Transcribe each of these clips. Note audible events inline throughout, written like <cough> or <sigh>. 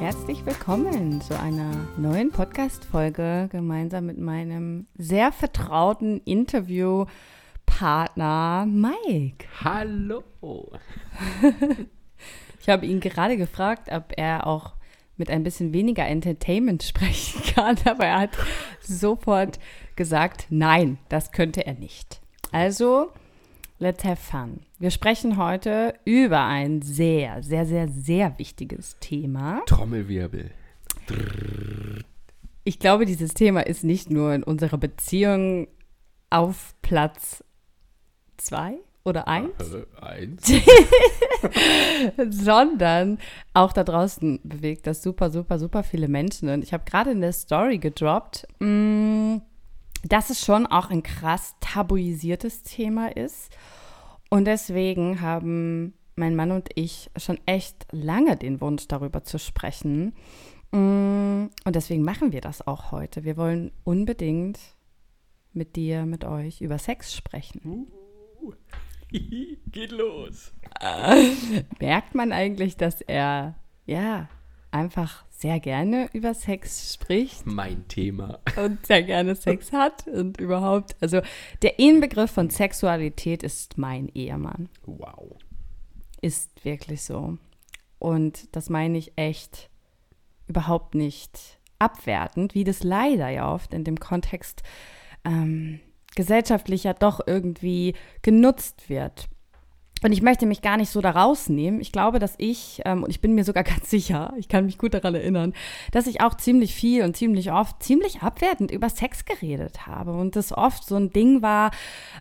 Herzlich willkommen zu einer neuen Podcast-Folge gemeinsam mit meinem sehr vertrauten Interviewpartner Mike. Hallo. <laughs> ich habe ihn gerade gefragt, ob er auch mit ein bisschen weniger Entertainment sprechen <laughs> kann, aber er hat sofort gesagt, nein, das könnte er nicht. Also, let's have fun. Wir sprechen heute über ein sehr, sehr, sehr, sehr wichtiges Thema. Trommelwirbel. Ich glaube, dieses Thema ist nicht nur in unserer Beziehung auf Platz zwei oder eins, äh, eins. <laughs> sondern auch da draußen bewegt das super, super, super viele Menschen. Und ich habe gerade in der Story gedroppt, mh, mm, dass es schon auch ein krass tabuisiertes Thema ist. Und deswegen haben mein Mann und ich schon echt lange den Wunsch, darüber zu sprechen. Mm, und deswegen machen wir das auch heute. Wir wollen unbedingt mit dir, mit euch über Sex sprechen. Uh, <laughs> geht los. <laughs> Merkt man eigentlich, dass er, ja, einfach sehr gerne über Sex spricht. Mein Thema. Und sehr gerne Sex hat und überhaupt. Also der Inbegriff von Sexualität ist mein Ehemann. Wow. Ist wirklich so. Und das meine ich echt überhaupt nicht abwertend, wie das leider ja oft in dem Kontext ähm, gesellschaftlich ja doch irgendwie genutzt wird. Und ich möchte mich gar nicht so da rausnehmen. Ich glaube, dass ich, ähm, und ich bin mir sogar <laughs> ganz sicher, ich kann mich gut daran erinnern, dass ich auch ziemlich viel und ziemlich oft ziemlich abwertend über Sex geredet habe. Und das oft so ein Ding war.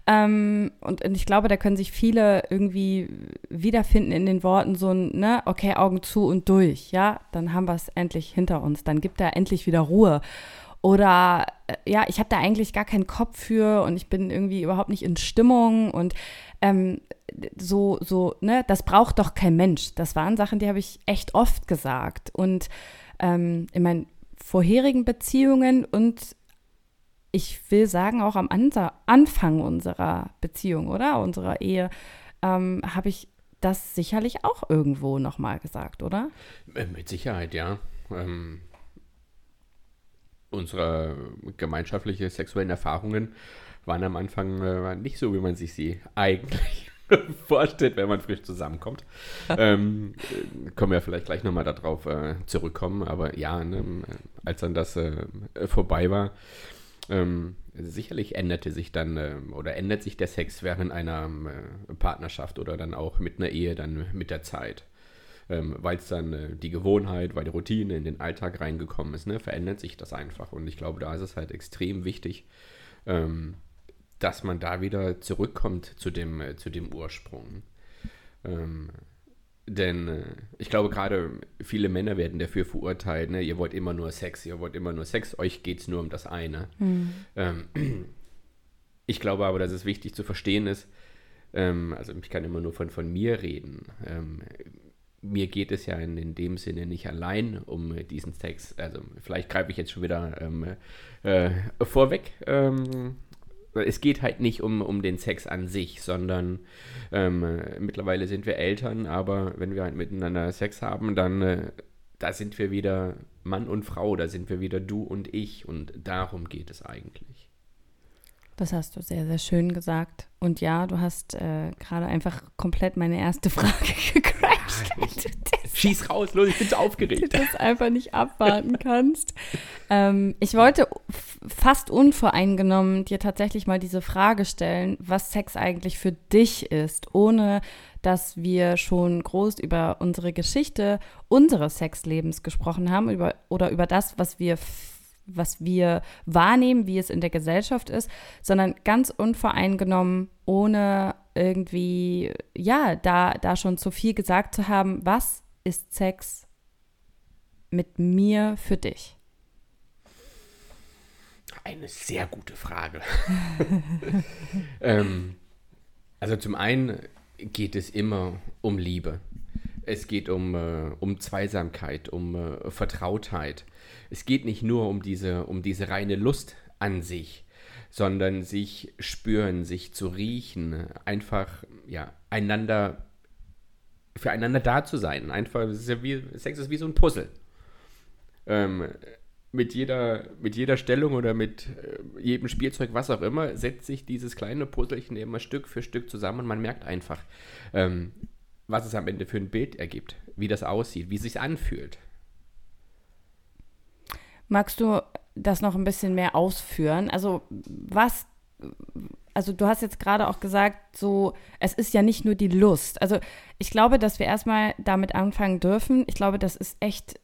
Ähm, und, und ich glaube, da können sich viele irgendwie wiederfinden in den Worten so ein, ne, okay, Augen zu und durch. Ja, dann haben wir es endlich hinter uns. Dann gibt er endlich wieder Ruhe. Oder äh, ja, ich habe da eigentlich gar keinen Kopf für und ich bin irgendwie überhaupt nicht in Stimmung und ähm, so, so, ne, das braucht doch kein Mensch. Das waren Sachen, die habe ich echt oft gesagt. Und ähm, in meinen vorherigen Beziehungen und ich will sagen, auch am Anfang unserer Beziehung, oder? Unserer Ehe, ähm, habe ich das sicherlich auch irgendwo nochmal gesagt, oder? Äh, mit Sicherheit, ja. Ähm, unsere gemeinschaftlichen sexuellen Erfahrungen waren am Anfang äh, nicht so, wie man sich sie eigentlich <laughs> vorstellt, wenn man frisch zusammenkommt. <laughs> ähm, äh, können wir vielleicht gleich nochmal darauf äh, zurückkommen. Aber ja, ne, als dann das äh, vorbei war, ähm, sicherlich änderte sich dann äh, oder ändert sich der Sex während einer äh, Partnerschaft oder dann auch mit einer Ehe dann mit der Zeit. Ähm, weil es dann äh, die Gewohnheit, weil die Routine in den Alltag reingekommen ist, ne, verändert sich das einfach. Und ich glaube, da ist es halt extrem wichtig, ähm, dass man da wieder zurückkommt zu dem, äh, zu dem Ursprung. Ähm, denn äh, ich glaube, gerade viele Männer werden dafür verurteilt, ne? ihr wollt immer nur Sex, ihr wollt immer nur Sex, euch geht es nur um das eine. Mhm. Ähm, <clears throat> ich glaube aber, dass es wichtig zu verstehen ist, ähm, also ich kann immer nur von, von mir reden. Ähm, mir geht es ja in, in, dem Sinne nicht allein um diesen Sex. Also vielleicht greife ich jetzt schon wieder ähm, äh, vorweg. Es geht halt nicht um, um den Sex an sich, sondern ähm, mittlerweile sind wir Eltern, aber wenn wir halt miteinander Sex haben, dann äh, da sind wir wieder Mann und Frau, da sind wir wieder du und ich und darum geht es eigentlich. Das hast du sehr, sehr schön gesagt. Und ja, du hast äh, gerade einfach komplett meine erste <laughs> Frage gecrashed. <laughs> Schieß raus, los, ich bin so aufgeregt. Du das einfach nicht abwarten kannst. ähm, ich wollte fast unvoreingenommen dir tatsächlich mal diese Frage stellen, was Sex eigentlich für dich ist, ohne dass wir schon groß über unsere Geschichte unseres Sexlebens gesprochen haben über, oder über das, was wir was wir wahrnehmen, wie es in der Gesellschaft ist, sondern ganz unvoreingenommen, ohne irgendwie, ja, da, da schon zu viel gesagt zu haben, was ist Sex mit mir für dich? Eine sehr gute Frage. <laughs> ähm, also zum einen geht es immer um Liebe. Es geht um, äh, um Zweisamkeit, um äh, Vertrautheit. Es geht nicht nur um diese, um diese reine Lust an sich, sondern sich spüren, sich zu riechen, einfach ja, einander füreinander da zu sein. Einfach, ist ja wie, Sex ist wie so ein Puzzle. Ähm, mit jeder, mit jeder Stellung oder mit äh, jedem Spielzeug, was auch immer, setzt sich dieses kleine Puzzlechen immer Stück für Stück zusammen und man merkt einfach, ähm, was es am Ende für ein Bild ergibt, wie das aussieht, wie es sich anfühlt. Magst du das noch ein bisschen mehr ausführen? Also was, also du hast jetzt gerade auch gesagt, so, es ist ja nicht nur die Lust. Also ich glaube, dass wir erstmal damit anfangen dürfen. Ich glaube, das ist echt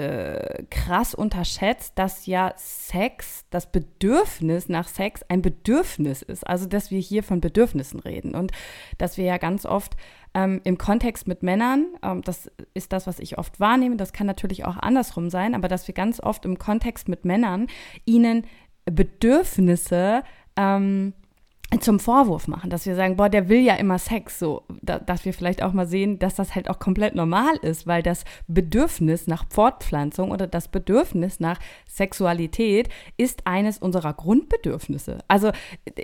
äh, krass unterschätzt, dass ja Sex, das Bedürfnis nach Sex ein Bedürfnis ist. Also, dass wir hier von Bedürfnissen reden und dass wir ja ganz oft ähm, im Kontext mit Männern, ähm, das ist das, was ich oft wahrnehme, das kann natürlich auch andersrum sein, aber dass wir ganz oft im Kontext mit Männern ihnen Bedürfnisse ähm, zum Vorwurf machen, dass wir sagen, boah, der will ja immer Sex, so, da, dass wir vielleicht auch mal sehen, dass das halt auch komplett normal ist, weil das Bedürfnis nach Fortpflanzung oder das Bedürfnis nach Sexualität ist eines unserer Grundbedürfnisse. Also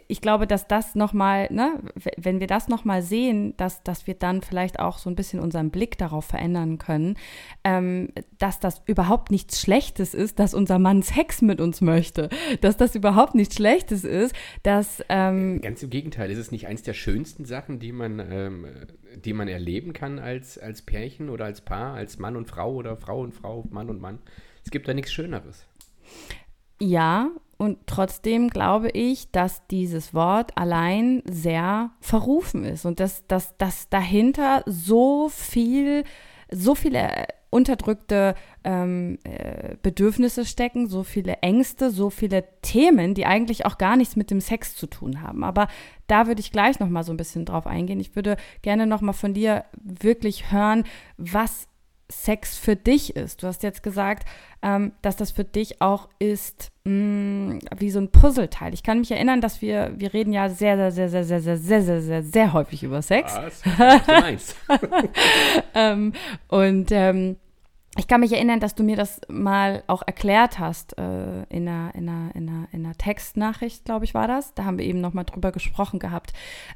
ich glaube, dass das nochmal, ne, wenn wir das nochmal sehen, dass, dass wir dann vielleicht auch so ein bisschen unseren Blick darauf verändern können, ähm, dass das überhaupt nichts Schlechtes ist, dass unser Mann Sex mit uns möchte, dass das überhaupt nichts Schlechtes ist, dass ähm, Ganz im Gegenteil, ist es nicht eins der schönsten Sachen, die man, ähm, die man erleben kann als, als Pärchen oder als Paar, als Mann und Frau oder Frau und Frau, Mann und Mann? Es gibt da nichts Schöneres. Ja, und trotzdem glaube ich, dass dieses Wort allein sehr verrufen ist und dass, dass, dass dahinter so viel, so viele unterdrückte ähm, äh, Bedürfnisse stecken, so viele Ängste, so viele Themen, die eigentlich auch gar nichts mit dem Sex zu tun haben. Aber da würde ich gleich noch mal so ein bisschen drauf eingehen. Ich würde gerne noch mal von dir wirklich hören, was Sex für dich ist. Du hast jetzt gesagt, ähm, dass das für dich auch ist mh, mm, wie so ein Puzzleteil. Ich kann mich erinnern, dass wir, wir reden ja sehr, sehr, sehr, sehr, sehr, sehr, sehr, sehr, sehr, sehr häufig über Sex. Was? <laughs> ähm, und ähm, ich kann mich erinnern, dass du mir das mal auch erklärt hast äh, in, einer, in, einer, in, einer, in einer Textnachricht, glaube ich, war das. Da haben wir eben noch mal drüber gesprochen gehabt,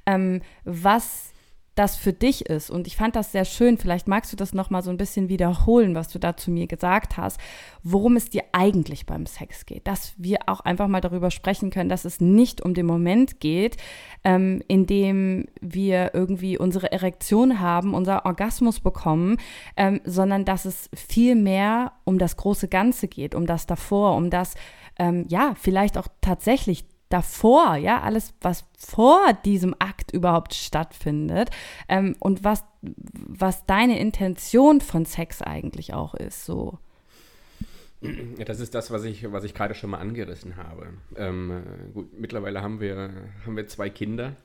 ähm, was das für dich ist. Und ich fand das sehr schön. Vielleicht magst du das noch mal so ein bisschen wiederholen, was du da zu mir gesagt hast, worum es dir eigentlich beim Sex geht. Dass wir auch einfach mal darüber sprechen können, dass es nicht um den Moment geht, ähm, in dem wir irgendwie unsere Erektion haben, unser Orgasmus bekommen, ähm, sondern dass es viel mehr um das große Ganze geht, um das davor, um das, ähm, ja, vielleicht auch tatsächlich davor, ja, alles, was vor diesem Akt überhaupt stattfindet ähm, und was, was deine Intention von Sex eigentlich auch ist, so. Das ist das, was ich, was ich gerade schon mal angerissen habe. Ähm, gut, mittlerweile haben wir, haben wir zwei Kinder.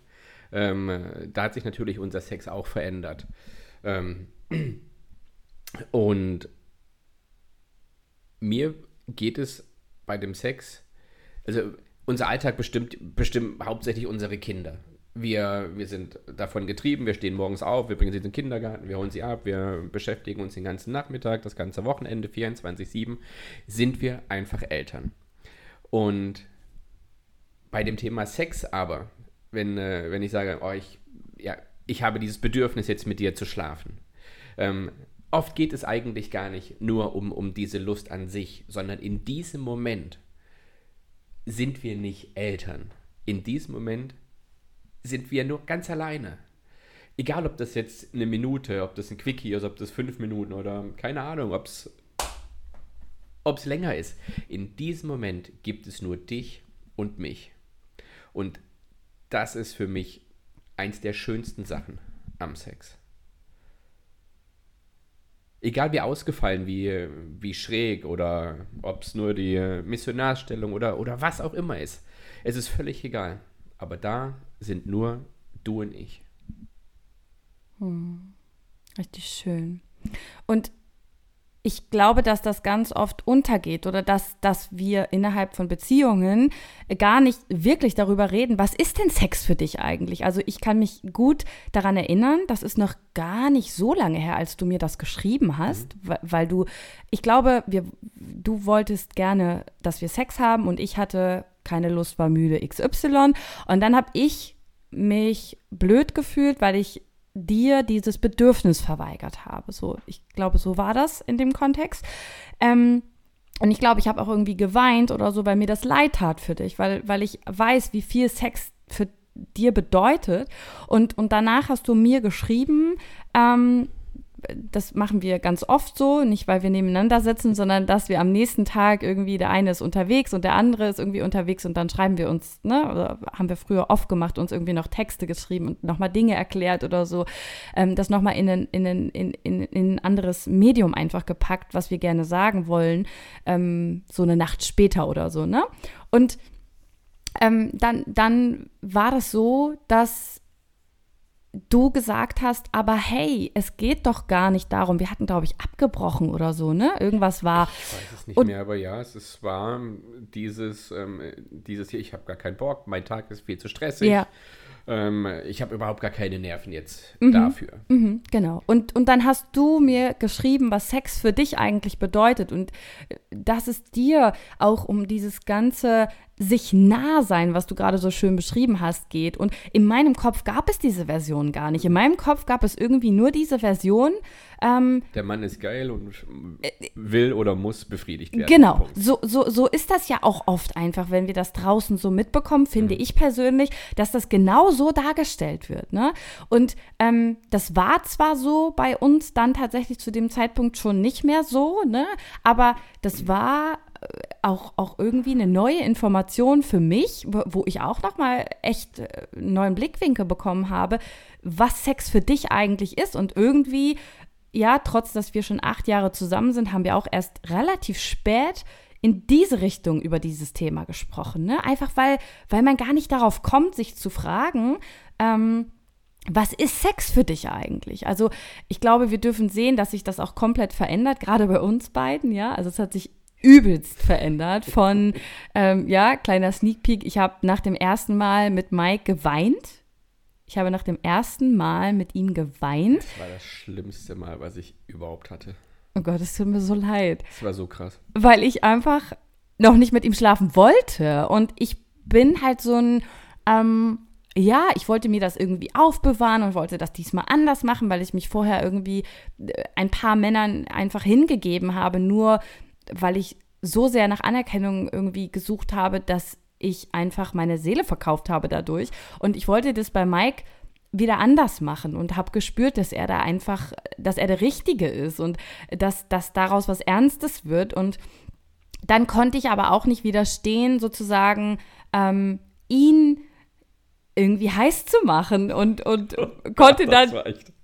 Ähm, da hat sich natürlich unser Sex auch verändert. Ähm, und mir geht es bei dem Sex, also unser Alltag bestimmt, bestimmt hauptsächlich unsere Kinder. Wir, wir sind davon getrieben, wir stehen morgens auf, wir bringen sie in den Kindergarten, wir holen sie ab, wir beschäftigen uns den ganzen Nachmittag, das ganze Wochenende, 24-7, sind wir einfach Eltern. Und bei dem Thema Sex aber, wenn, äh, wenn ich sage, oh, ich, ja, ich habe dieses Bedürfnis jetzt mit dir zu schlafen, ähm, oft geht es eigentlich gar nicht nur um, um diese Lust an sich, sondern in diesem Moment sind wir nicht Eltern. In diesem Moment sind wir nur ganz alleine. Egal, ob das jetzt eine Minute, ob das ein Quickie ist, ob das fünf Minuten oder keine Ahnung, ob es länger ist. In diesem Moment gibt es nur dich und mich. Und das ist für mich eins der schönsten Sachen am Sex egal wie ausgefallen, wie, wie schräg oder ob es nur die Missionarstellung oder, oder was auch immer ist. Es ist völlig egal. Aber da sind nur du und ich. Hm. Richtig schön. Und ich glaube, dass das ganz oft untergeht oder dass, dass wir innerhalb von Beziehungen gar nicht wirklich darüber reden, was ist denn Sex für dich eigentlich? Also ich kann mich gut daran erinnern, das ist noch gar nicht so lange her, als du mir das geschrieben hast, mhm. weil, weil, du, ich glaube, wir, du wolltest gerne, dass wir Sex haben und ich hatte keine Lust, war müde XY. Und dann habe ich mich blöd gefühlt, weil ich dir dieses Bedürfnis verweigert habe. So, ich glaube, so war das in dem Kontext. Ähm, und ich glaube, ich habe auch irgendwie geweint oder so, weil mir das leid tat für dich, weil, weil ich weiß, wie viel Sex für dir bedeutet. Und, und danach hast du mir geschrieben, ähm, das machen wir ganz oft so, nicht weil wir nebeneinander sitzen, sondern dass wir am nächsten Tag irgendwie, der eine ist unterwegs und der andere ist irgendwie unterwegs und dann schreiben wir uns, ne, oder haben wir früher oft gemacht, uns irgendwie noch Texte geschrieben und nochmal Dinge erklärt oder so, ähm, das nochmal in ein, in, in, in, in ein anderes Medium einfach gepackt, was wir gerne sagen wollen, ähm, so eine Nacht später oder so, ne? Und ähm, dann, dann war das so, dass du gesagt hast, aber hey, es geht doch gar nicht darum. Wir hatten, glaube ich, abgebrochen oder so, ne? Irgendwas war. Ich weiß es nicht und, mehr, aber ja, es ist, war dieses, ähm, dieses hier, ich habe gar keinen Bock, mein Tag ist viel zu stressig. Ja. Ähm, ich habe überhaupt gar keine Nerven jetzt mhm, dafür. Mhm, genau. Und, und dann hast du mir geschrieben, was Sex für dich eigentlich bedeutet und äh, dass es dir auch um dieses ganze sich nah sein, was du gerade so schön beschrieben hast, geht. Und in meinem Kopf gab es diese Version gar nicht. In meinem Kopf gab es irgendwie nur diese Version. Ähm, Der Mann ist geil und äh, will oder muss befriedigt werden. Genau, so, so, so ist das ja auch oft einfach, wenn wir das draußen so mitbekommen, finde mhm. ich persönlich, dass das genau so dargestellt wird. Ne? Und ähm, das war zwar so bei uns dann tatsächlich zu dem Zeitpunkt schon nicht mehr so, ne? aber das war auch, auch irgendwie eine neue Information für mich, wo ich auch nochmal echt einen äh, neuen Blickwinkel bekommen habe, was Sex für dich eigentlich ist. Und irgendwie, ja, trotz dass wir schon acht Jahre zusammen sind, haben wir auch erst relativ spät in diese Richtung über dieses Thema gesprochen. Ne? Einfach weil, weil man gar nicht darauf kommt, sich zu fragen, ähm, was ist Sex für dich eigentlich? Also ich glaube, wir dürfen sehen, dass sich das auch komplett verändert, gerade bei uns beiden, ja. Also es hat sich übelst verändert. Von, ähm, ja, kleiner Sneak Peek, ich habe nach dem ersten Mal mit Mike geweint. Ich habe nach dem ersten Mal mit ihm geweint. Das war das schlimmste Mal, was ich überhaupt hatte. Oh Gott, es tut mir so leid. Das war so krass. Weil ich einfach noch nicht mit ihm schlafen wollte. Und ich bin halt so ein, ähm, ja, ich wollte mir das irgendwie aufbewahren und wollte das diesmal anders machen, weil ich mich vorher irgendwie äh, ein paar Männern einfach hingegeben habe, nur weil ich so sehr nach Anerkennung irgendwie gesucht habe, dass ich einfach meine Seele verkauft habe dadurch. Und ich wollte das bei Mike wieder anders machen und habe gespürt, dass er da einfach, dass er der Richtige ist und dass, dass daraus was Ernstes wird. Und dann konnte ich aber auch nicht widerstehen, sozusagen ähm, ihn irgendwie heiß zu machen und, und <laughs> konnte dann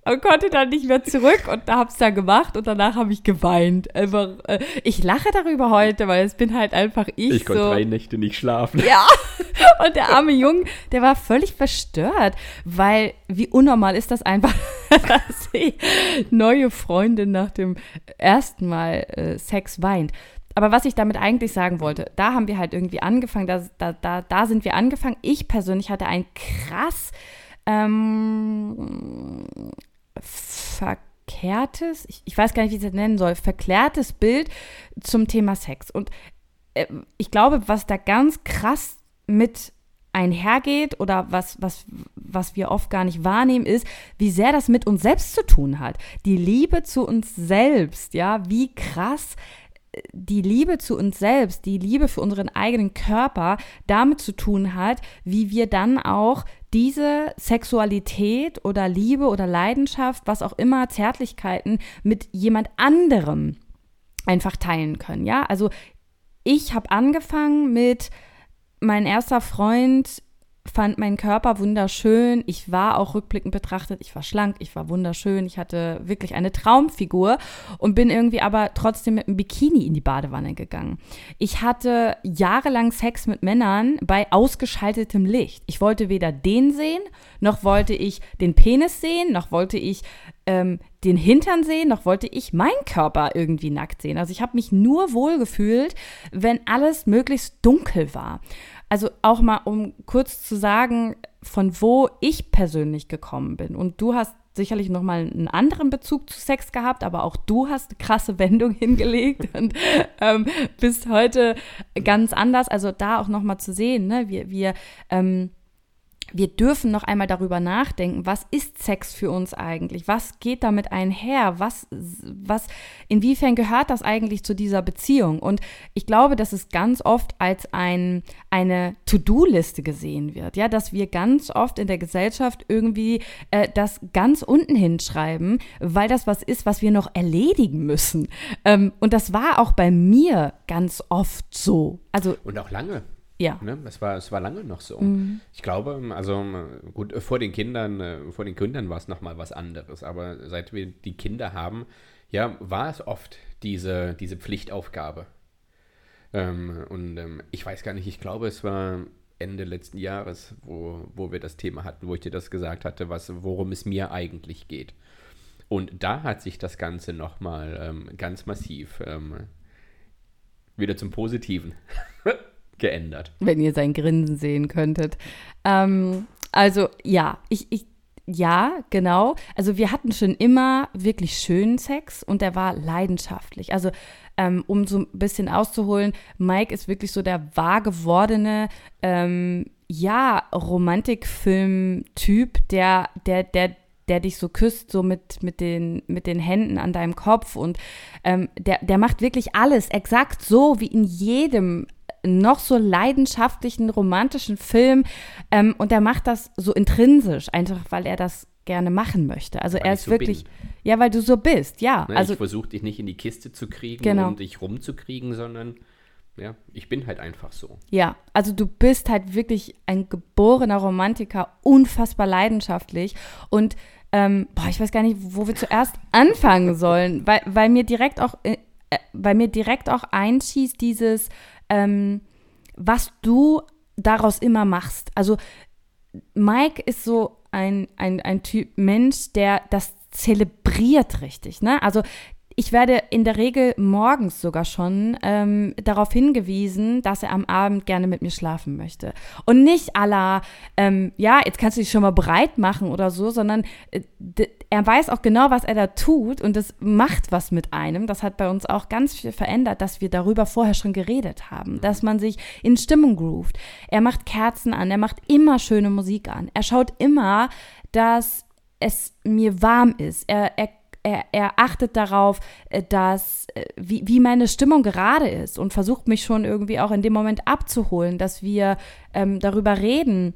und konnte dann nicht mehr zurück und da hab's dann gemacht und danach habe ich geweint. Einfach, äh, ich lache darüber heute, weil es bin halt einfach ich. Ich konnte drei Nächte nicht schlafen. Ja. <laughs> Und der arme Junge, der war völlig verstört, weil wie unnormal ist das einfach, <laughs> dass die neue Freundin nach dem ersten Mal äh, Sex weint. Aber was ich damit eigentlich sagen wollte, da haben wir halt irgendwie angefangen, da, da, da, da sind wir angefangen. Ich persönlich hatte ein krass ähm, verkehrtes, ich, ich, weiß gar nicht, wie ich das nennen soll, verklärtes Bild zum Thema Sex. Und äh, ich glaube, was da ganz krass mit einhergeht oder was, was, was wir oft gar nicht wahrnehmen, ist, wie sehr das mit uns selbst zu tun hat. Die Liebe zu uns selbst, ja, wie krass äh, die Liebe zu uns selbst, die Liebe für unseren eigenen Körper damit zu tun hat, wie wir dann auch diese Sexualität oder Liebe oder Leidenschaft, was auch immer, Zärtlichkeiten mit jemand anderem einfach teilen können. Ja, also ich habe angefangen mit mein erster Freund fand meinen Körper wunderschön. Ich war auch rückblickend betrachtet, ich war schlank, ich war wunderschön, ich hatte wirklich eine Traumfigur und bin irgendwie aber trotzdem mit einem Bikini in die Badewanne gegangen. Ich hatte jahrelang Sex mit Männern bei ausgeschaltetem Licht. Ich wollte weder den sehen, noch wollte ich den Penis sehen, noch wollte ich ähm, den Hintern sehen, noch wollte ich meinen Körper irgendwie nackt sehen. Also ich habe mich nur wohl gefühlt, wenn alles möglichst dunkel war. Also auch mal, um kurz zu sagen, von wo ich persönlich gekommen bin. Und du hast sicherlich noch mal einen anderen Bezug zu Sex gehabt, aber auch du hast eine krasse Wendung <laughs> hingelegt und ähm, bist heute ganz anders. Also da auch noch mal zu sehen, ne? wir, wir ähm, wir dürfen noch einmal darüber nachdenken, was ist Sex für uns eigentlich? Was geht damit einher? Was, was, inwiefern gehört das eigentlich zu dieser Beziehung? Und ich glaube, dass es ganz oft als ein, eine To-Do-Liste gesehen wird, ja, dass wir ganz oft in der Gesellschaft irgendwie äh, das ganz unten hinschreiben, weil das was ist, was wir noch erledigen müssen. Ähm, und das war auch bei mir ganz oft so. Also, und auch lange. Ja. Ne? Es, war, es war lange noch so. Mhm. Ich glaube, also gut, vor den Kindern, äh, vor den Kindern war es nochmal was anderes. Aber seit wir die Kinder haben, ja, war es oft diese, diese Pflichtaufgabe. Ähm, und ähm, ich weiß gar nicht, ich glaube, es war Ende letzten Jahres, wo, wo wir das Thema hatten, wo ich dir das gesagt hatte, was, worum es mir eigentlich geht. Und da hat sich das Ganze nochmal ähm, ganz massiv ähm, wieder zum Positiven geändert. Wenn ihr sein Grinsen sehen könntet. Ähm, also ja, ich, ich, ja, genau. Also wir hatten schon immer wirklich schönen Sex und der war leidenschaftlich. Also ähm, um so ein bisschen auszuholen, Mike ist wirklich so der wahr gewordene, ähm, ja, Romantikfilm-Typ, der, der, der, der dich so küsst, so mit, mit, den, mit den Händen an deinem Kopf. Und ähm, der, der macht wirklich alles exakt so wie in jedem noch so leidenschaftlichen romantischen Film ähm, und er macht das so intrinsisch, einfach weil er das gerne machen möchte. Also weil er ist so wirklich, bin. ja, weil du so bist, ja. Ne, also ich versuche dich nicht in die Kiste zu kriegen Genau. und dich rumzukriegen, sondern ja, ich bin halt einfach so. Ja, also du bist halt wirklich ein geborener Romantiker, unfassbar leidenschaftlich und ähm, boah, ich weiß gar nicht, wo wir zuerst <laughs> anfangen sollen, weil, weil mir direkt auch, äh, äh, weil mir direkt auch einschießt dieses, ähm, was du daraus immer machst. Also Mike ist so ein, ein, ein Typ Mensch, der das zelebriert richtig. Ne? Also ich werde in der Regel morgens sogar schon ähm, darauf hingewiesen, dass er am Abend gerne mit mir schlafen möchte. Und nicht aller, ähm, ja, jetzt kannst du dich schon mal bereit machen oder so, sondern äh, er weiß auch genau, was er da tut und das macht was mit einem. Das hat bei uns auch ganz viel verändert, dass wir darüber vorher schon geredet haben, dass man sich in Stimmung groovt. Er macht Kerzen an, er macht immer schöne Musik an. Er schaut immer, dass es mir warm ist. Er, er er, er achtet darauf, äh, dass, äh, wie, wie meine Stimmung gerade ist und versucht mich schon irgendwie auch in dem Moment abzuholen, dass wir ähm, darüber reden.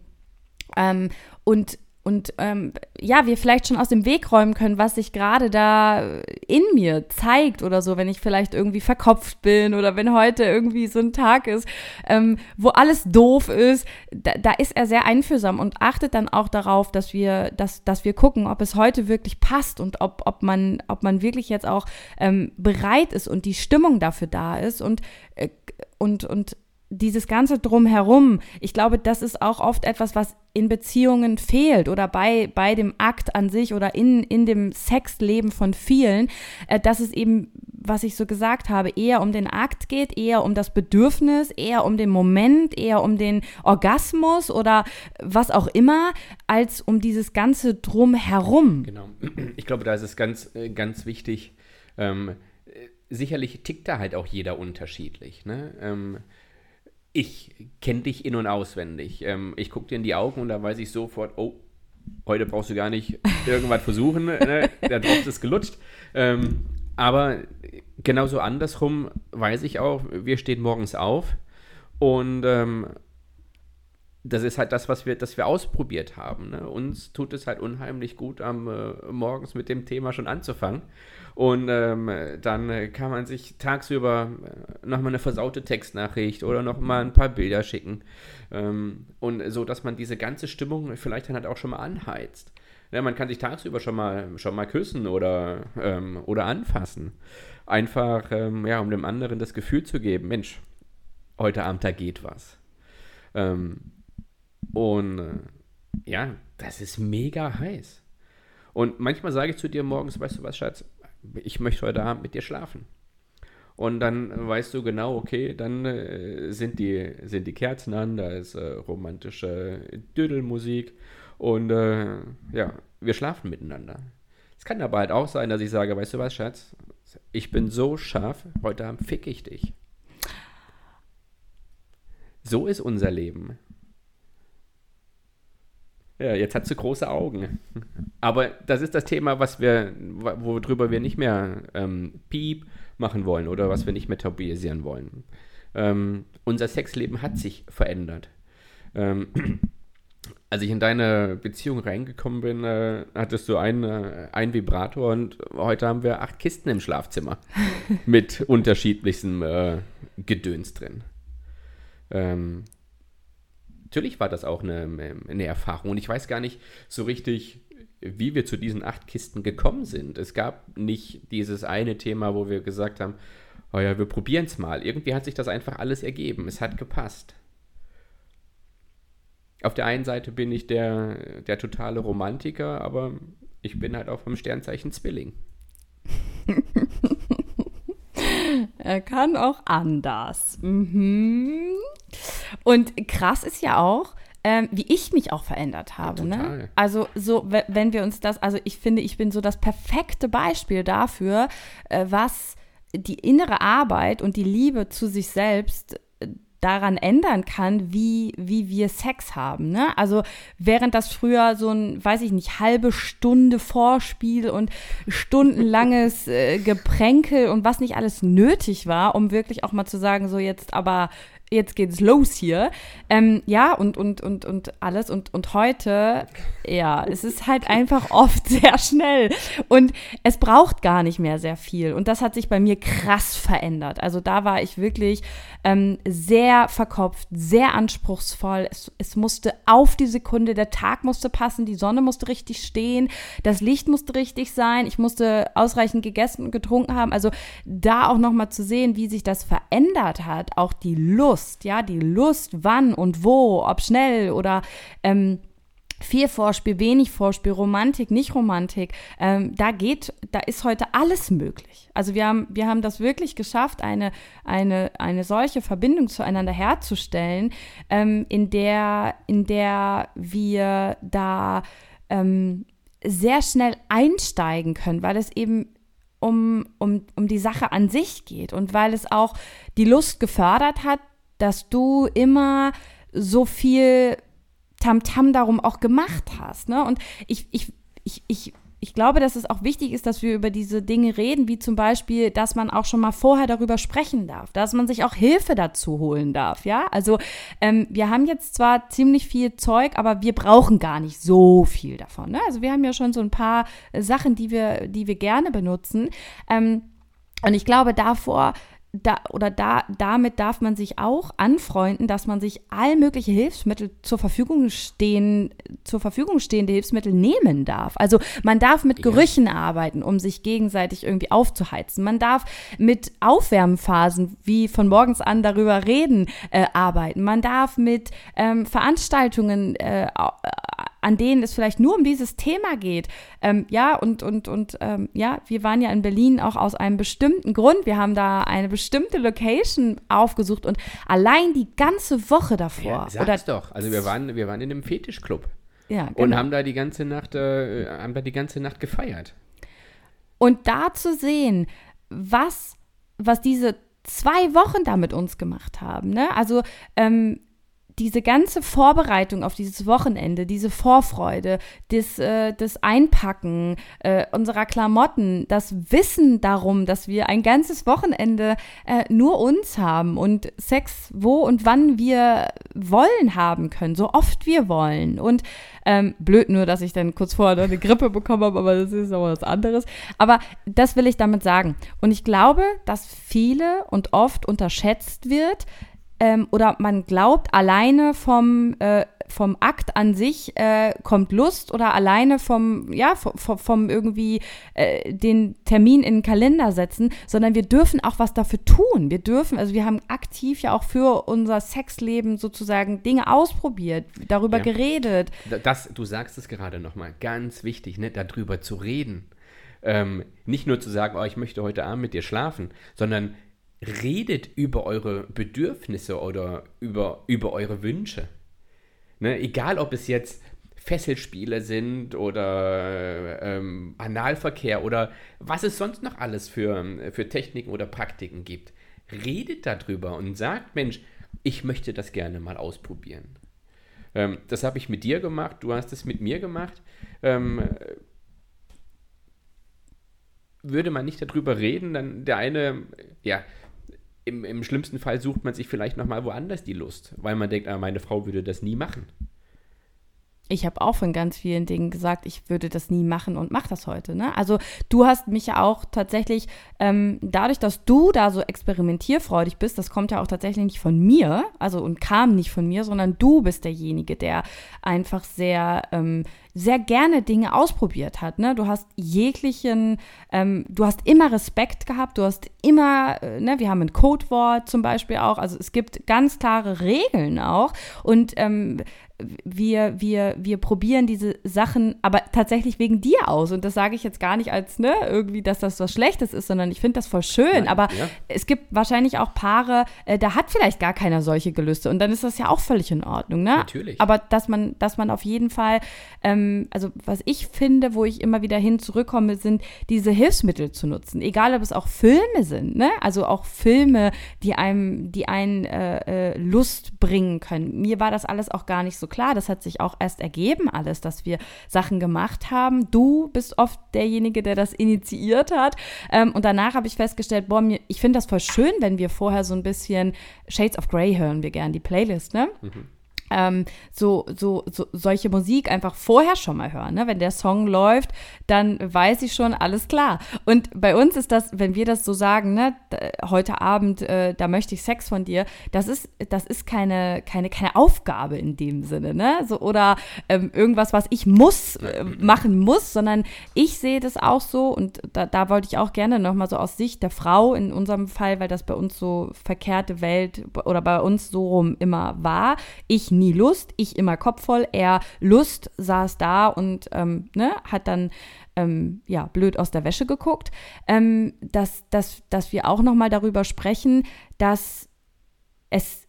Ähm, und und ähm, ja, wir vielleicht schon aus dem Weg räumen können, was sich gerade da in mir zeigt oder so, wenn ich vielleicht irgendwie verkopft bin oder wenn heute irgendwie so ein Tag ist, ähm, wo alles doof ist, da, da, ist er sehr einfühlsam und achtet dann auch darauf, dass wir, dass, dass wir gucken, ob es heute wirklich passt und ob, ob, man, ob man wirklich jetzt auch ähm, bereit ist und die Stimmung dafür da ist. Und, äh, und, und dieses ganze Drumherum, ich glaube, das ist auch oft etwas, was in Beziehungen fehlt oder bei, bei dem Akt an sich oder in, in dem Sexleben von vielen, äh, dass es eben, was ich so gesagt habe, eher um den Akt geht, eher um das Bedürfnis, eher um den Moment, eher um den Orgasmus oder was auch immer, als um dieses ganze Drumherum. Genau. <clears throat> Ich glaube, da ist es ganz, äh, ganz wichtig. Ähm, sicherlich tickt da halt auch jeder unterschiedlich. Ne? Ähm, ich kenne dich in- und auswendig. Ähm, ich gucke dir in die Augen und da weiß ich sofort, oh, heute brauchst du gar nicht irgendwas versuchen, ne? der Drops ist gelutscht. Ähm, aber genauso andersrum weiß ich auch, wir stehen morgens auf und ähm, das ist halt das, was wir, das wir ausprobiert haben. Ne? Uns tut es halt unheimlich gut, am äh, morgens mit dem Thema schon anzufangen. Und ähm, dann äh, kann man sich tagsüber äh, nochmal eine versaute Textnachricht oder nochmal ein paar Bilder schicken. Ähm, und so, dass man diese ganze Stimmung vielleicht dann halt auch schon mal anheizt. Ja, man kann sich tagsüber schon mal, schon mal küssen oder, ähm, oder anfassen. Einfach, ähm, ja, um dem anderen das Gefühl zu geben, Mensch, heute Abend, da geht was. Ähm, und äh, ja, das ist mega heiß. Und manchmal sage ich zu dir morgens, weißt du was, Schatz, ich möchte heute Abend mit dir schlafen. Und dann weißt du genau, okay, dann äh, sind, die, sind die Kerzen an, da ist äh, romantische Düdelmusik und äh, ja, wir schlafen miteinander. Es kann aber halt auch sein, dass ich sage, weißt du was, Schatz, ich bin so scharf, heute Abend fick ich dich. So ist unser Leben. Ja, jetzt hat sie große Augen. Aber das ist das Thema, was wir, worüber wir nicht mehr ähm, Piep machen wollen oder was wir nicht mehr tabuisieren wollen. Ähm, unser Sexleben hat sich verändert. Ähm, als ich in deine Beziehung reingekommen bin, äh, hattest du einen, äh, einen Vibrator und heute haben wir acht Kisten im Schlafzimmer <laughs> mit unterschiedlichstem äh, Gedöns drin. Ähm, natürlich war das auch eine, eine Erfahrung und ich weiß gar nicht so richtig, wie wir zu diesen acht Kisten gekommen sind. Es gab nicht dieses eine Thema, wo wir gesagt haben, oh ja, wir probieren es mal. Irgendwie hat sich das einfach alles ergeben. Es hat gepasst. Auf der einen Seite bin ich der, der totale Romantiker, aber ich bin halt auch vom Sternzeichen Zwilling. <laughs> er kann auch anders. Mhm. Und krass ist ja auch, ähm, wie ich mich auch verändert habe. Ja, ne? Also so, wenn wir uns das, also ich finde, ich bin so das perfekte Beispiel dafür, äh, was die innere Arbeit und die Liebe zu sich selbst äh, daran ändern kann, wie, wie wir Sex haben. Ne? Also während das früher so ein, weiß ich nicht, halbe Stunde Vorspiel und stundenlanges äh, Gepränkel und was nicht alles nötig war, um wirklich auch mal zu sagen, so jetzt aber jetzt geht's los hier. Ähm, ja, und, und, und, und alles. Und, und heute, ja, es ist halt <laughs> einfach oft sehr schnell. Und es braucht gar nicht mehr sehr viel. Und das hat sich bei mir krass verändert. Also da war ich wirklich ähm, sehr verkopft, sehr anspruchsvoll. Es, es musste auf die Sekunde, der Tag musste passen, die Sonne musste richtig stehen, das Licht musste richtig sein, ich musste ausreichend gegessen und getrunken haben. Also da auch nochmal zu sehen, wie sich das verändert hat, auch die Lust Lust, ja, die Lust, wann und wo, ob schnell oder ähm, viel Vorspiel, wenig Vorspiel, Romantik, nicht Romantik, ähm, da geht, da ist heute alles möglich. Also wir haben, wir haben das wirklich geschafft, eine, eine, eine solche Verbindung zueinander herzustellen, ähm, in, der, in der wir da ähm, sehr schnell einsteigen können, weil es eben um, um, um die Sache an sich geht und weil es auch die Lust gefördert hat, dass du immer so viel Tamtam -Tam darum auch gemacht hast. Ne? Und ich, ich, ich, ich, ich glaube, dass es auch wichtig ist, dass wir über diese Dinge reden, wie zum Beispiel, dass man auch schon mal vorher darüber sprechen darf, dass man sich auch Hilfe dazu holen darf. Ja, also ähm, wir haben jetzt zwar ziemlich viel Zeug, aber wir brauchen gar nicht so viel davon. Ne? Also wir haben ja schon so ein paar Sachen, die wir, die wir gerne benutzen. Ähm, und ich glaube, davor da, oder da, damit darf man sich auch anfreunden, dass man sich all mögliche Hilfsmittel zur Verfügung stehen, zur Verfügung stehende Hilfsmittel nehmen darf. Also man darf mit Gerüchen ja. arbeiten, um sich gegenseitig irgendwie aufzuheizen. Man darf mit Aufwärmphasen, wie von morgens an darüber reden, äh, arbeiten. Man darf mit ähm, Veranstaltungen äh, an denen es vielleicht nur um dieses Thema geht. Ähm, ja, und, und, und ähm, ja, wir waren ja in Berlin auch aus einem bestimmten Grund. Wir haben da eine bestimmte Location aufgesucht und allein die ganze Woche davor. Ja, sag's oder doch. Also wir waren, wir waren in einem Fetischclub. Ja, genau. Und haben da die ganze Nacht, äh, haben da die ganze Nacht gefeiert. Und da zu sehen, was, was diese zwei Wochen da mit uns gemacht haben. Ne? Also ähm, diese ganze Vorbereitung auf dieses Wochenende, diese Vorfreude, das, äh, das Einpacken äh, unserer Klamotten, das Wissen darum, dass wir ein ganzes Wochenende äh, nur uns haben und Sex wo und wann wir wollen haben können, so oft wir wollen. Und ähm, blöd nur, dass ich dann kurz vorher eine Grippe bekommen habe, aber das ist aber was anderes. Aber das will ich damit sagen. Und ich glaube, dass viele und oft unterschätzt wird, ähm, oder man glaubt, alleine vom, äh, vom Akt an sich äh, kommt Lust oder alleine vom, ja, vom, vom irgendwie äh, den Termin in den Kalender setzen, sondern wir dürfen auch was dafür tun. Wir dürfen, also wir haben aktiv ja auch für unser Sexleben sozusagen Dinge ausprobiert, darüber ja. geredet. Das, du sagst es gerade nochmal, ganz wichtig, ne, darüber zu reden. Ähm, nicht nur zu sagen, oh, ich möchte heute Abend mit dir schlafen, sondern redet über eure Bedürfnisse oder über, über eure Wünsche. Ne? Egal, ob es jetzt Fesselspiele sind oder ähm, Analverkehr oder was es sonst noch alles für, für Techniken oder Praktiken gibt. Redet darüber und sagt, Mensch, ich möchte das gerne mal ausprobieren. Ähm, das habe ich mit dir gemacht, du hast es mit mir gemacht. Ähm, würde man nicht darüber reden, dann der eine, ja, im, im schlimmsten Fall sucht man sich vielleicht nochmal woanders die Lust, weil man denkt, ah, meine Frau würde das nie machen. Ich habe auch von ganz vielen Dingen gesagt, ich würde das nie machen und mache das heute. Ne? Also du hast mich ja auch tatsächlich, ähm, dadurch, dass du da so experimentierfreudig bist, das kommt ja auch tatsächlich nicht von mir, also und kam nicht von mir, sondern du bist derjenige, der einfach sehr ähm, sehr gerne Dinge ausprobiert hat. Ne? Du hast jeglichen, ähm, du hast immer Respekt gehabt, du hast immer, äh, ne, wir haben ein Codewort zum Beispiel auch, also es gibt ganz klare Regeln auch und ähm, wir, wir, wir probieren diese Sachen aber tatsächlich wegen dir aus. Und das sage ich jetzt gar nicht als, ne, irgendwie, dass das was Schlechtes ist, sondern ich finde das voll schön. Nein, aber ja. es gibt wahrscheinlich auch Paare, äh, da hat vielleicht gar keiner solche Gelüste. Und dann ist das ja auch völlig in Ordnung, ne? Natürlich. Aber dass man, dass man auf jeden Fall, ähm, also was ich finde, wo ich immer wieder hin zurückkomme, sind diese Hilfsmittel zu nutzen. Egal, ob es auch Filme sind, ne? Also auch Filme, die einem, die einen äh, äh, Lust bringen können. Mir war das alles auch gar nicht so so klar. Das hat sich auch erst ergeben, alles, dass wir Sachen gemacht haben. Du bist oft derjenige, der das initiiert hat. Ähm, und danach habe ich festgestellt, boah, mir, ich finde das voll schön, wenn wir vorher so ein bisschen Shades of Grey hören wir gern, die Playlist, ne? Mhm ähm, so, so, so, solche Musik einfach vorher schon mal hören. Ne? Wenn der Song läuft, dann weiß ich schon, alles klar. Und bei uns ist das, wenn wir das so sagen, ne, heute Abend, äh, da möchte ich Sex von dir, das ist, das ist keine, keine, keine Aufgabe in dem Sinne, ne? So, oder ähm, irgendwas, was ich muss, äh, machen muss, sondern ich sehe das auch so und da, da wollte ich auch gerne nochmal so aus Sicht der Frau in unserem Fall, weil das bei uns so verkehrte Welt oder bei uns so rum immer war. Ich nie Lust, ich immer Kopf voll, er Lust, saß da und ähm, ne, hat dann ähm, ja, blöd aus der Wäsche geguckt, ähm, dass, dass, dass wir auch nochmal darüber sprechen, dass es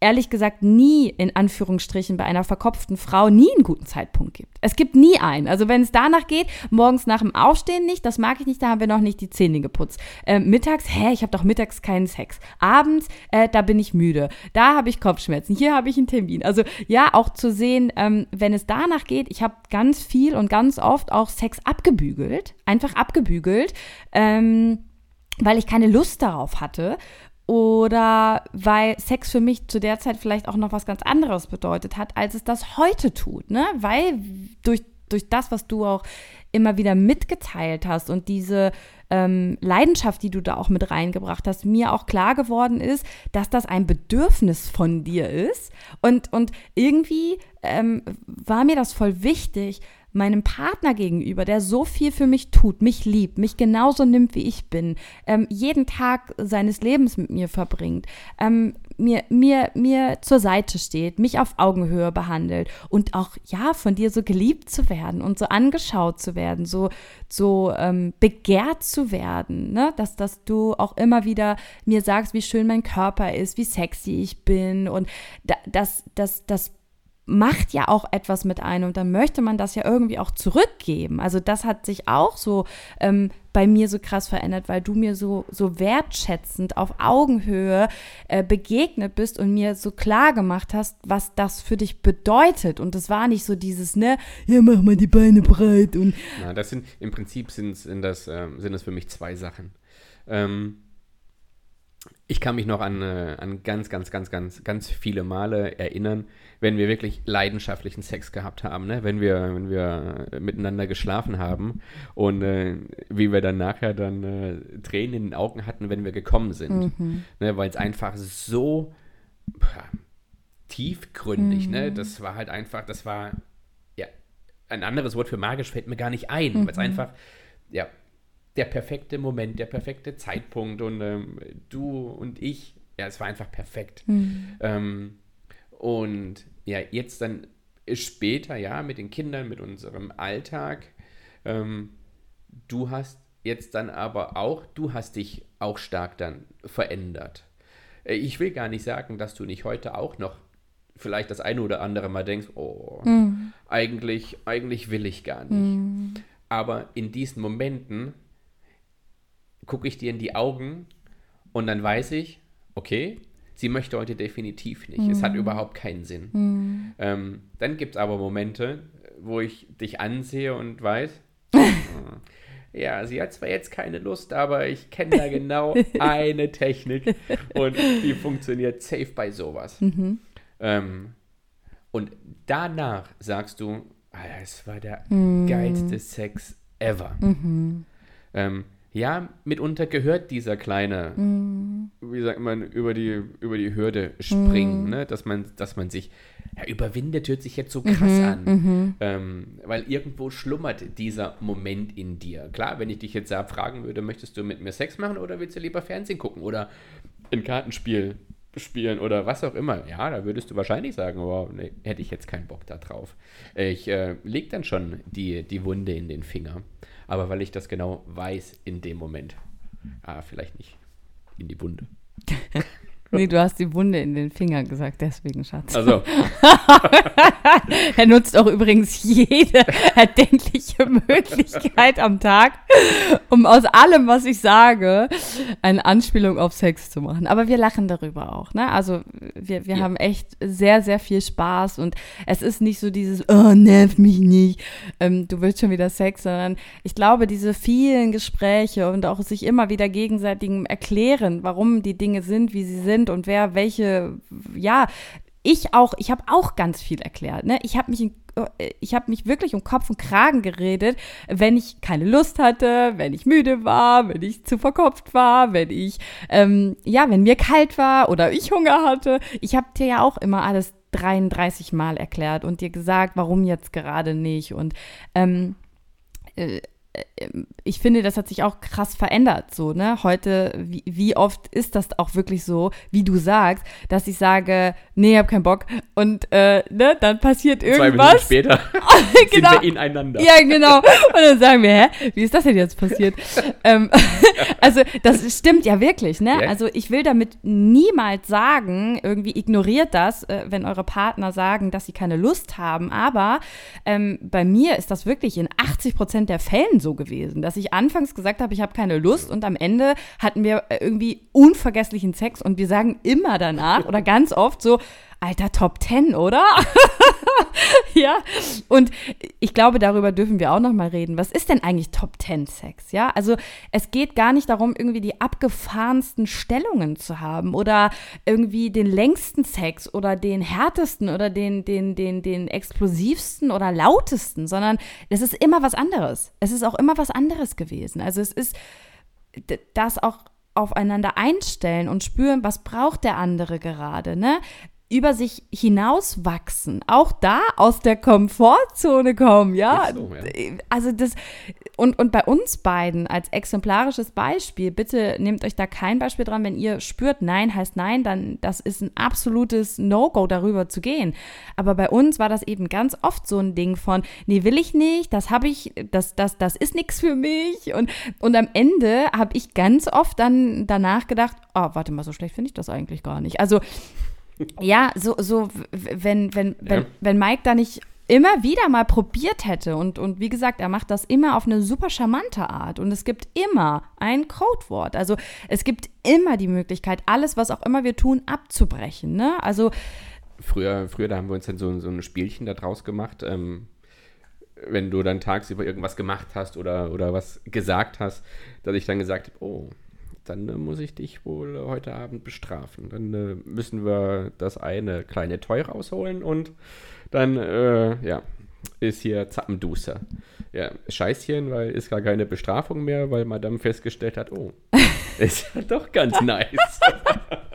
ehrlich gesagt nie in Anführungsstrichen bei einer verkopften Frau nie einen guten Zeitpunkt gibt. Es gibt nie einen. Also wenn es danach geht, morgens nach dem Aufstehen nicht, das mag ich nicht, da haben wir noch nicht die Zähne geputzt. Äh, mittags, hä, ich habe doch mittags keinen Sex. Abends, äh, da bin ich müde. Da habe ich Kopfschmerzen. Hier habe ich einen Termin. Also ja, auch zu sehen, ähm, wenn es danach geht, ich habe ganz viel und ganz oft auch Sex abgebügelt, einfach abgebügelt. Ähm, weil ich keine Lust darauf hatte oder weil Sex für mich zu der Zeit vielleicht auch noch was ganz anderes bedeutet hat, als es das heute tut, ne? Weil durch, durch das, was du auch immer wieder mitgeteilt hast und diese ähm, Leidenschaft, die du da auch mit reingebracht hast, mir auch klar geworden ist, dass das ein Bedürfnis von dir ist. Und, und irgendwie ähm, war mir das voll wichtig, meinem Partner gegenüber, der so viel für mich tut, mich liebt, mich genauso nimmt, wie ich bin, ähm, jeden Tag seines Lebens mit mir verbringt, ähm, mir, mir, mir zur Seite steht, mich auf Augenhöhe behandelt und auch, ja, von dir so geliebt zu werden und so angeschaut zu werden, so, so ähm, begehrt zu werden, ne? dass, dass du auch immer wieder mir sagst, wie schön mein Körper ist, wie sexy ich bin und das, das, das macht ja auch etwas mit einem und dann möchte man das ja irgendwie auch zurückgeben. Also das hat sich auch so ähm, bei mir so krass verändert, weil du mir so, so wertschätzend auf Augenhöhe äh, begegnet bist und mir so klar gemacht hast, was das für dich bedeutet. Und das war nicht so dieses, ne, ja, mach mal die Beine breit und. Na, das sind im Prinzip sind, das, äh, sind das für mich zwei Sachen. Ähm, Ich kann mich noch an, äh, an ganz, ganz, ganz, ganz, ganz viele Male erinnern, wenn wir wirklich leidenschaftlichen Sex gehabt haben, ne? wenn, wir, wenn wir miteinander geschlafen haben und äh, wie wir dann nachher dann äh, Tränen in den Augen hatten, wenn wir gekommen sind. Mhm. Ne? Weil es einfach so tiefgründig, ne? mhm. ne? Das war halt einfach, das war, ja, ein anderes Wort für magisch fällt mir gar nicht ein, mhm. weil es einfach, ja, der perfekte Moment, der perfekte Zeitpunkt und ähm, du und ich, ja, es war einfach perfekt. Mhm. Ähm, und ja, jetzt dann später, ja, mit den Kindern, mit unserem Alltag, ähm, du hast jetzt dann aber auch, du hast dich auch stark dann verändert. Äh, ich will gar nicht sagen, dass du nicht heute auch noch vielleicht das eine oder andere Mal denkst, oh, mhm. eigentlich, eigentlich will ich gar nicht. Mhm. Aber in diesen Momenten gucke ich dir in die Augen und dann weiß ich, okay, sie möchte heute definitiv nicht. Mhm. Es hat mhm. überhaupt keinen Sinn. Mhm. Ähm, dann gibt es aber Momente, wo ich dich ansehe und weiß, <laughs> ja, sie hat zwar jetzt keine Lust, aber ich kenne da genau <laughs> eine Technik und die funktioniert safe bei sowas. Mhm. Ähm, und danach sagst du, es war der mhm. geilste Sex ever. Mhm. Ähm, ja, mitunter gehört dieser kleine, mm. wie sagt man, über die, über die Hürde springen, mm. ne? dass, man, dass man sich ja, überwindet, hört sich jetzt so krass mhm, an, mhm. Ähm, weil irgendwo schlummert dieser Moment in dir. Klar, wenn ich dich jetzt fragen würde, möchtest du mit mir Sex machen oder willst du lieber Fernsehen gucken oder ein Kartenspiel spielen oder was auch immer, ja, da würdest du wahrscheinlich sagen, oh, nee, hätte ich jetzt keinen Bock da drauf. Ich äh, leg dann schon die, die Wunde in den Finger aber weil ich das genau weiß in dem Moment. Ah, vielleicht nicht in die Wunde. <laughs> Nee, du hast die Wunde in den Finger gesagt, deswegen, Schatz. Also. <laughs> er nutzt auch übrigens jede erdenkliche Möglichkeit am Tag, um aus allem, was ich sage, eine Anspielung auf Sex zu machen. Aber wir lachen darüber auch, ne? Also wir, wir ja. haben echt sehr, sehr viel Spaß und es ist nicht so dieses, oh, nerv mich nicht, ähm, du willst schon wieder Sex, sondern ich glaube, diese vielen Gespräche und auch sich immer wieder gegenseitigem erklären, warum die Dinge sind, wie sie sind, sind und wer welche, ja, ich auch, ich habe auch ganz viel erklärt. Ne? Ich habe mich, äh, ich habe mich wirklich um Kopf und Kragen geredet, wenn ich keine Lust hatte, wenn ich müde war, wenn ich zu verkopft war, wenn ich, ähm, ja, wenn mir kalt war oder ich Hunger hatte. Ich habe dir ja auch immer alles 33 Mal erklärt und dir gesagt, warum jetzt gerade nicht und ähm, äh, ich finde, das hat sich auch krass verändert. So, ne? Heute, wie, wie, oft ist das auch wirklich so, wie du sagst, dass ich sage, nee, ich hab keinen Bock. Und äh, ne, dann passiert irgendwas. Zwei Minuten später genau. <laughs> <laughs> sind wir ineinander. Ja, genau. Und dann sagen wir, hä, wie ist das denn jetzt passiert? <laughs> ähm, also, das stimmt ja wirklich, ne? Yeah. Also, ich will damit niemals sagen, irgendwie ignoriert das, äh, wenn eure Partner sagen, dass sie keine Lust haben. Aber ähm, bei mir ist das wirklich in 80 Prozent der Fällen so gewesen, dass ich anfangs gesagt habe, ich habe keine Lust und am Ende hatten wir irgendwie unvergesslichen Sex und wir sagen immer danach oder ganz oft so, alter Top Ten, oder? <laughs> ja. Und ich glaube, darüber dürfen wir auch noch mal reden. Was ist denn eigentlich Top Ten Sex? Ja, also es geht gar nicht darum, irgendwie die abgefahrensten Stellungen zu haben oder irgendwie den längsten Sex oder den härtesten oder den, den, den, den explosivsten oder lautesten, sondern es ist immer was anderes. Es ist auch immer was anderes gewesen. Also es ist das auch aufeinander einstellen und spüren, was braucht der andere gerade, ne? Über sich hinauswachsen, auch da aus der Komfortzone kommen, ja. So, ja. Also das und, und bei uns beiden als exemplarisches Beispiel, bitte nehmt euch da kein Beispiel dran, wenn ihr spürt, nein heißt nein, dann das ist ein absolutes No-Go darüber zu gehen. Aber bei uns war das eben ganz oft so ein Ding von, nee, will ich nicht, das habe ich, das, das, das ist nichts für mich. Und, und am Ende habe ich ganz oft dann danach gedacht, oh, warte mal, so schlecht finde ich das eigentlich gar nicht. Also ja, so, so wenn, wenn, wenn, ja. wenn Mike da nicht immer wieder mal probiert hätte und, und wie gesagt, er macht das immer auf eine super charmante Art und es gibt immer ein Codewort. Also es gibt immer die Möglichkeit, alles, was auch immer wir tun, abzubrechen. Ne? Also früher, früher, da haben wir uns dann so, so ein Spielchen da draus gemacht. Ähm, wenn du dann tagsüber irgendwas gemacht hast oder, oder was gesagt hast, dass ich dann gesagt habe, oh, dann äh, muss ich dich wohl heute Abend bestrafen. Dann äh, müssen wir das eine kleine Toy rausholen und dann, äh, ja, ist hier Zappenduster. Ja, Scheißchen, weil ist gar keine Bestrafung mehr, weil Madame festgestellt hat, oh, <laughs> ist ja doch ganz nice. <laughs>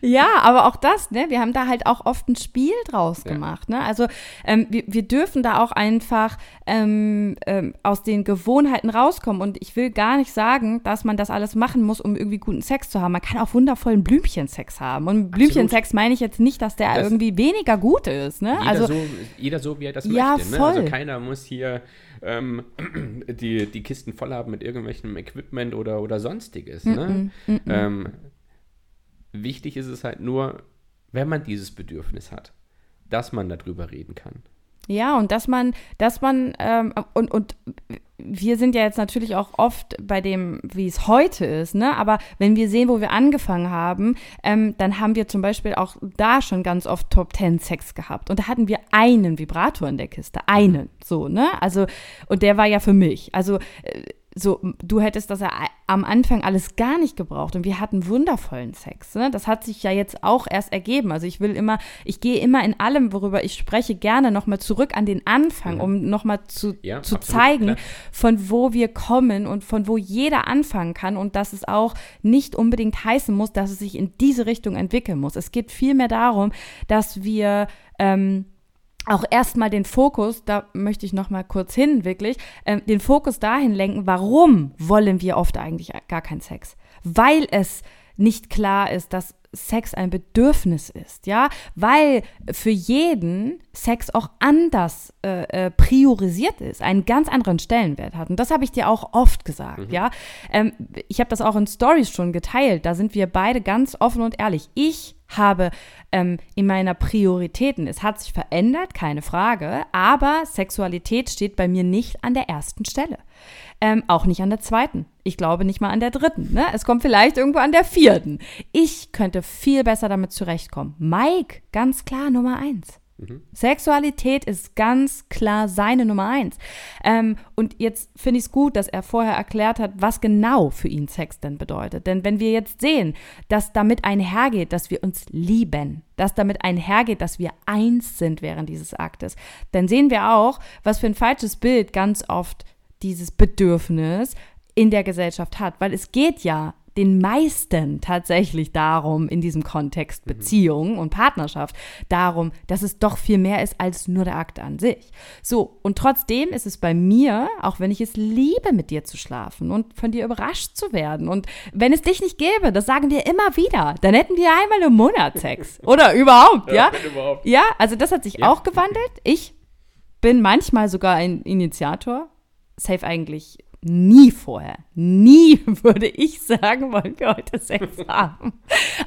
Ja, aber auch das, ne? Wir haben da halt auch oft ein Spiel draus ja. gemacht, ne? Also ähm, wir, wir dürfen da auch einfach ähm, ähm, aus den Gewohnheiten rauskommen. Und ich will gar nicht sagen, dass man das alles machen muss, um irgendwie guten Sex zu haben. Man kann auch wundervollen Blümchensex haben. Und Blümchensex meine ich jetzt nicht, dass der das irgendwie weniger gut ist, ne? Jeder also so, jeder so, wie er das ja, möchte. Ne? Also keiner muss hier ähm, <clears throat> die, die Kisten voll haben mit irgendwelchem Equipment oder, oder sonstiges. Ne? Mm -mm, mm ähm, Wichtig ist es halt nur, wenn man dieses Bedürfnis hat, dass man darüber reden kann. Ja, und dass man, dass man, ähm, und, und wir sind ja jetzt natürlich auch oft bei dem, wie es heute ist, ne? Aber wenn wir sehen, wo wir angefangen haben, ähm, dann haben wir zum Beispiel auch da schon ganz oft Top Ten Sex gehabt. Und da hatten wir einen Vibrator in der Kiste. Einen, so, ne? Also, und der war ja für mich. Also, äh, so, du hättest das ja am Anfang alles gar nicht gebraucht und wir hatten wundervollen Sex. Ne? Das hat sich ja jetzt auch erst ergeben. Also ich will immer, ich gehe immer in allem, worüber ich spreche, gerne nochmal zurück an den Anfang, mhm. um nochmal zu, ja, zu zeigen, klar. von wo wir kommen und von wo jeder anfangen kann und dass es auch nicht unbedingt heißen muss, dass es sich in diese Richtung entwickeln muss. Es geht vielmehr darum, dass wir ähm, auch erstmal den Fokus, da möchte ich noch mal kurz hin, wirklich, äh, den Fokus dahin lenken, warum wollen wir oft eigentlich gar keinen Sex? Weil es nicht klar ist, dass Sex ein Bedürfnis ist, ja, weil für jeden Sex auch anders äh, äh, priorisiert ist, einen ganz anderen Stellenwert hat. Und das habe ich dir auch oft gesagt, mhm. ja. Ähm, ich habe das auch in Stories schon geteilt. Da sind wir beide ganz offen und ehrlich. Ich habe ähm, in meiner Prioritäten. Es hat sich verändert, keine Frage, aber Sexualität steht bei mir nicht an der ersten Stelle. Ähm, auch nicht an der zweiten. Ich glaube nicht mal an der dritten. Ne? Es kommt vielleicht irgendwo an der vierten. Ich könnte viel besser damit zurechtkommen. Mike, ganz klar Nummer eins. Mhm. Sexualität ist ganz klar seine Nummer eins. Ähm, und jetzt finde ich es gut, dass er vorher erklärt hat, was genau für ihn Sex denn bedeutet. Denn wenn wir jetzt sehen, dass damit einhergeht, dass wir uns lieben, dass damit einhergeht, dass wir eins sind während dieses Aktes, dann sehen wir auch, was für ein falsches Bild ganz oft dieses Bedürfnis in der Gesellschaft hat. Weil es geht ja den meisten tatsächlich darum, in diesem Kontext mhm. Beziehung und Partnerschaft, darum, dass es doch viel mehr ist als nur der Akt an sich. So, und trotzdem ist es bei mir, auch wenn ich es liebe, mit dir zu schlafen und von dir überrascht zu werden. Und wenn es dich nicht gäbe, das sagen wir immer wieder, dann hätten wir einmal im Monat Sex. <laughs> Oder überhaupt, ja? Ja, überhaupt. ja also das hat sich ja. auch gewandelt. Ich bin manchmal sogar ein Initiator. Safe eigentlich nie vorher, nie <laughs> würde ich sagen, wollen wir heute Sex <laughs> haben.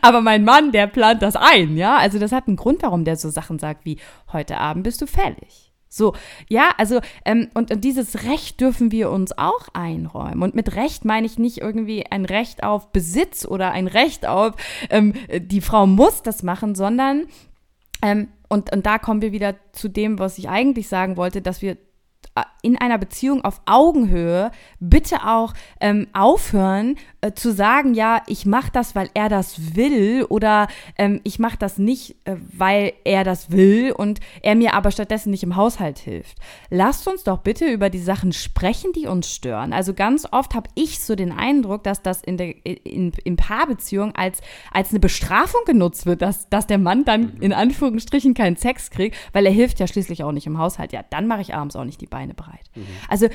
Aber mein Mann, der plant das ein, ja. Also das hat einen Grund, warum der so Sachen sagt wie, heute Abend bist du fällig. So, ja, also, ähm, und, und dieses Recht dürfen wir uns auch einräumen. Und mit Recht meine ich nicht irgendwie ein Recht auf Besitz oder ein Recht auf, ähm, die Frau muss das machen, sondern, ähm, und, und da kommen wir wieder zu dem, was ich eigentlich sagen wollte, dass wir in einer Beziehung auf Augenhöhe bitte auch ähm, aufhören äh, zu sagen, ja, ich mache das, weil er das will oder ähm, ich mache das nicht, äh, weil er das will und er mir aber stattdessen nicht im Haushalt hilft. Lasst uns doch bitte über die Sachen sprechen, die uns stören. Also ganz oft habe ich so den Eindruck, dass das in der in, in Paarbeziehung als als eine Bestrafung genutzt wird, dass, dass der Mann dann in Anführungsstrichen keinen Sex kriegt, weil er hilft ja schließlich auch nicht im Haushalt. Ja, dann mache ich abends auch nicht die Beine breit. Mhm. Also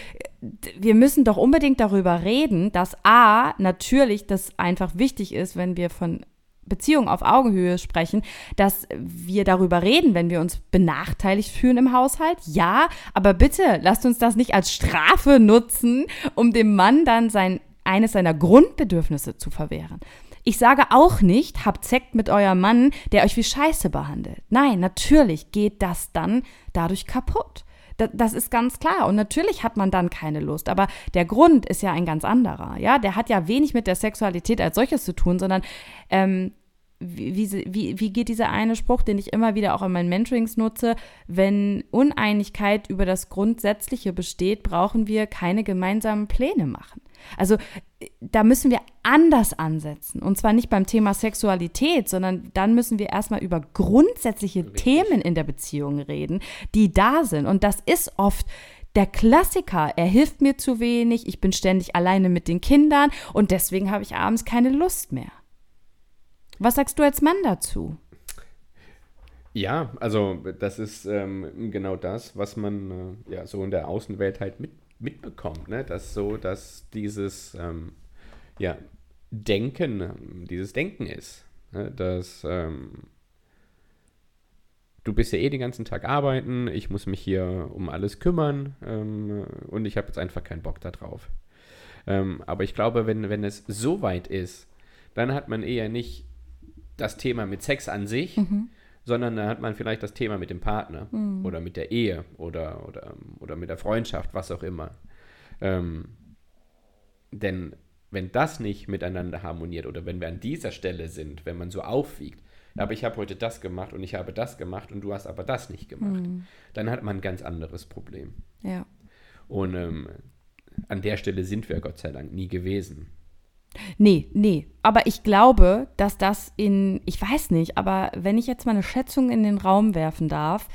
wir müssen doch unbedingt darüber reden, dass A, natürlich das einfach wichtig ist, wenn wir von Beziehung auf Augenhöhe sprechen, dass wir darüber reden, wenn wir uns benachteiligt fühlen im Haushalt. Ja, aber bitte lasst uns das nicht als Strafe nutzen, um dem Mann dann sein, eines seiner Grundbedürfnisse zu verwehren. Ich sage auch nicht, habt Sekt mit eurem Mann, der euch wie Scheiße behandelt. Nein, natürlich geht das dann dadurch kaputt. Das ist ganz klar. Und natürlich hat man dann keine Lust. Aber der Grund ist ja ein ganz anderer. Ja, der hat ja wenig mit der Sexualität als solches zu tun, sondern ähm, wie, wie, wie geht dieser eine Spruch, den ich immer wieder auch in meinen Mentorings nutze? Wenn Uneinigkeit über das Grundsätzliche besteht, brauchen wir keine gemeinsamen Pläne machen. Also da müssen wir anders ansetzen. Und zwar nicht beim Thema Sexualität, sondern dann müssen wir erstmal über grundsätzliche Richtig. Themen in der Beziehung reden, die da sind. Und das ist oft der Klassiker. Er hilft mir zu wenig, ich bin ständig alleine mit den Kindern und deswegen habe ich abends keine Lust mehr. Was sagst du als Mann dazu? Ja, also das ist ähm, genau das, was man äh, ja so in der Außenwelt halt mit, mitbekommt, ne? Dass so, dass dieses ähm, ja, Denken, dieses Denken ist. Ne? Dass ähm, du bist ja eh den ganzen Tag arbeiten, ich muss mich hier um alles kümmern ähm, und ich habe jetzt einfach keinen Bock darauf. Ähm, aber ich glaube, wenn, wenn es so weit ist, dann hat man eher nicht das Thema mit Sex an sich, mhm sondern da hat man vielleicht das Thema mit dem Partner mhm. oder mit der Ehe oder, oder, oder mit der Freundschaft, was auch immer. Ähm, denn wenn das nicht miteinander harmoniert oder wenn wir an dieser Stelle sind, wenn man so aufwiegt, aber ich habe heute das gemacht und ich habe das gemacht und du hast aber das nicht gemacht, mhm. dann hat man ein ganz anderes Problem. Ja. Und ähm, an der Stelle sind wir Gott sei Dank nie gewesen. Nee, nee. Aber ich glaube, dass das in, ich weiß nicht, aber wenn ich jetzt mal eine Schätzung in den Raum werfen darf,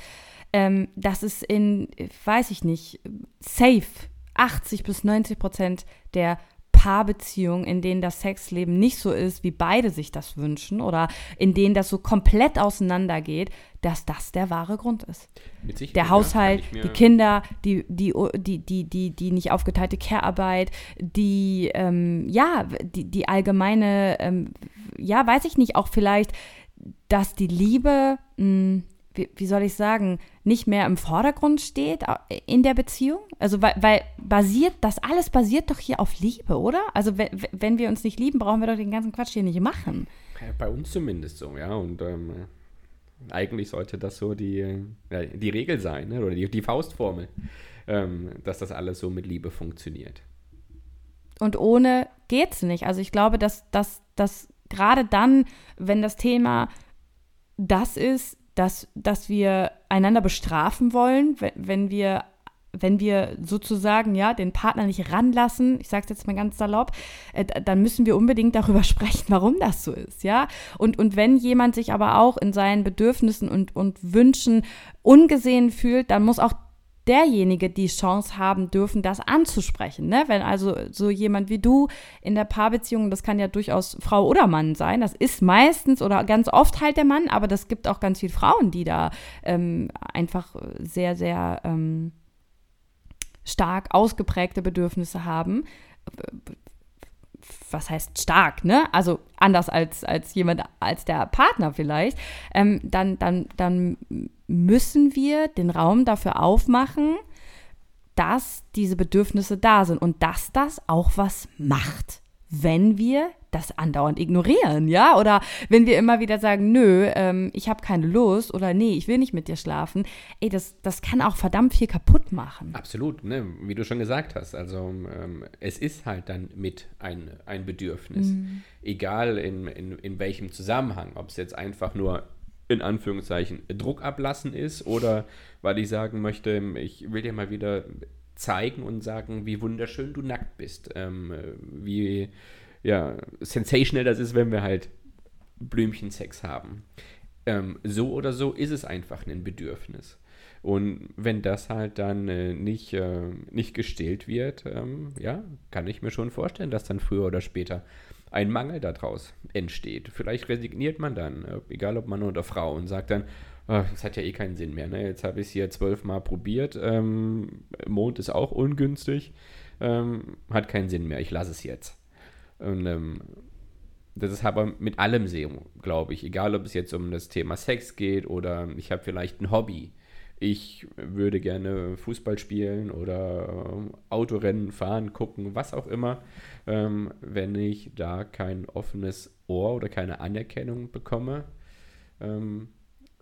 ähm, dass es in, weiß ich nicht, safe 80 bis 90 Prozent der Paarbeziehungen, in denen das Sexleben nicht so ist, wie beide sich das wünschen oder in denen das so komplett auseinandergeht, dass das der wahre Grund ist. der Haushalt, die Kinder, die, die, die, die, die, die nicht aufgeteilte Care-Arbeit, die, ähm, ja, die, die allgemeine, ähm, ja, weiß ich nicht, auch vielleicht, dass die Liebe, mh, hm, wie, wie, soll ich sagen, nicht mehr im Vordergrund steht in der Beziehung? Also, weil, weil basiert, das alles basiert doch hier auf Liebe, oder? Also, wenn, wir uns nicht lieben, brauchen wir doch den ganzen Quatsch hier nicht machen. bei uns zumindest so, ja. Und ähm, eigentlich sollte das so die, ja, die Regel sein, ne? oder die, die Faustformel, ähm, dass das alles so mit Liebe funktioniert. Und ohne geht's nicht. Also, ich glaube, dass, dass, dass gerade dann, wenn das Thema das ist, dass, dass wir einander bestrafen wollen, wenn, wenn wir wenn wir sozusagen ja den Partner nicht ranlassen, ich sage es jetzt mal ganz salopp, äh, dann müssen wir unbedingt darüber <laughs> sprechen, warum das so ist, ja. Und, und wenn jemand sich aber auch in seinen Bedürfnissen und, und Wünschen ungesehen fühlt, dann muss auch derjenige die Chance haben dürfen, das anzusprechen. Ne? Wenn also so jemand wie du in der Paarbeziehung, das kann ja durchaus Frau oder Mann sein, das ist meistens oder ganz oft halt der Mann, aber das gibt auch ganz viele Frauen, die da ähm, einfach sehr, sehr ähm, stark ausgeprägte Bedürfnisse haben was heißt stark, ne? Also anders als, als jemand, als der Partner vielleicht, ähm, dann, dann, dann müssen wir den Raum dafür aufmachen, dass diese Bedürfnisse da sind und dass das auch was macht, wenn wir das andauernd ignorieren, ja? Oder wenn wir immer wieder sagen, nö, ähm, ich habe keine Lust oder nee, ich will nicht mit dir schlafen, ey, das, das kann auch verdammt viel kaputt machen. Absolut, ne? wie du schon gesagt hast. Also ähm, es ist halt dann mit ein, ein Bedürfnis. Mhm. Egal in, in, in welchem Zusammenhang, ob es jetzt einfach nur in Anführungszeichen Druck ablassen ist oder weil ich sagen möchte, ich will dir mal wieder zeigen und sagen, wie wunderschön du nackt bist, ähm, wie ja, sensational das ist, wenn wir halt Blümchensex haben. Ähm, so oder so ist es einfach ein Bedürfnis. Und wenn das halt dann äh, nicht, äh, nicht gestillt wird, ähm, ja, kann ich mir schon vorstellen, dass dann früher oder später ein Mangel daraus entsteht. Vielleicht resigniert man dann, äh, egal ob Mann oder Frau, und sagt dann, oh, das hat ja eh keinen Sinn mehr. Ne? Jetzt habe ich es hier zwölfmal probiert, ähm, Mond ist auch ungünstig, ähm, hat keinen Sinn mehr, ich lasse es jetzt. Und ähm, das ist aber mit allem so, glaube ich. Egal, ob es jetzt um das Thema Sex geht oder ich habe vielleicht ein Hobby. Ich würde gerne Fußball spielen oder äh, Autorennen fahren, gucken, was auch immer. Ähm, wenn ich da kein offenes Ohr oder keine Anerkennung bekomme, ähm,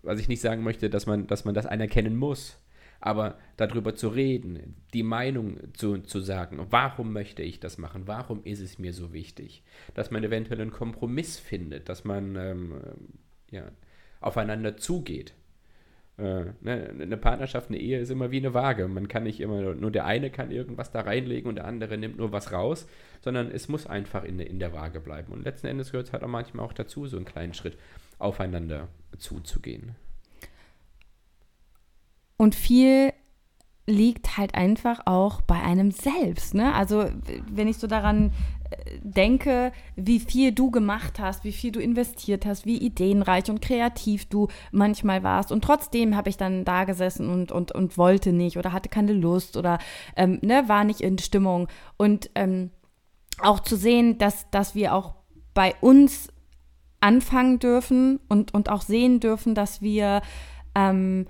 was ich nicht sagen möchte, dass man, dass man das anerkennen muss. Aber darüber zu reden, die Meinung zu, zu sagen, warum möchte ich das machen, warum ist es mir so wichtig, dass man eventuell einen Kompromiss findet, dass man ähm, ja, aufeinander zugeht. Äh, ne, eine Partnerschaft, eine Ehe ist immer wie eine Waage. Man kann nicht immer, nur der eine kann irgendwas da reinlegen und der andere nimmt nur was raus, sondern es muss einfach in, in der Waage bleiben. Und letzten Endes gehört es halt auch manchmal auch dazu, so einen kleinen Schritt aufeinander zuzugehen. Und viel liegt halt einfach auch bei einem selbst. Ne? Also wenn ich so daran denke, wie viel du gemacht hast, wie viel du investiert hast, wie ideenreich und kreativ du manchmal warst. Und trotzdem habe ich dann da gesessen und, und, und wollte nicht oder hatte keine Lust oder ähm, ne, war nicht in Stimmung. Und ähm, auch zu sehen, dass, dass wir auch bei uns anfangen dürfen und, und auch sehen dürfen, dass wir ähm,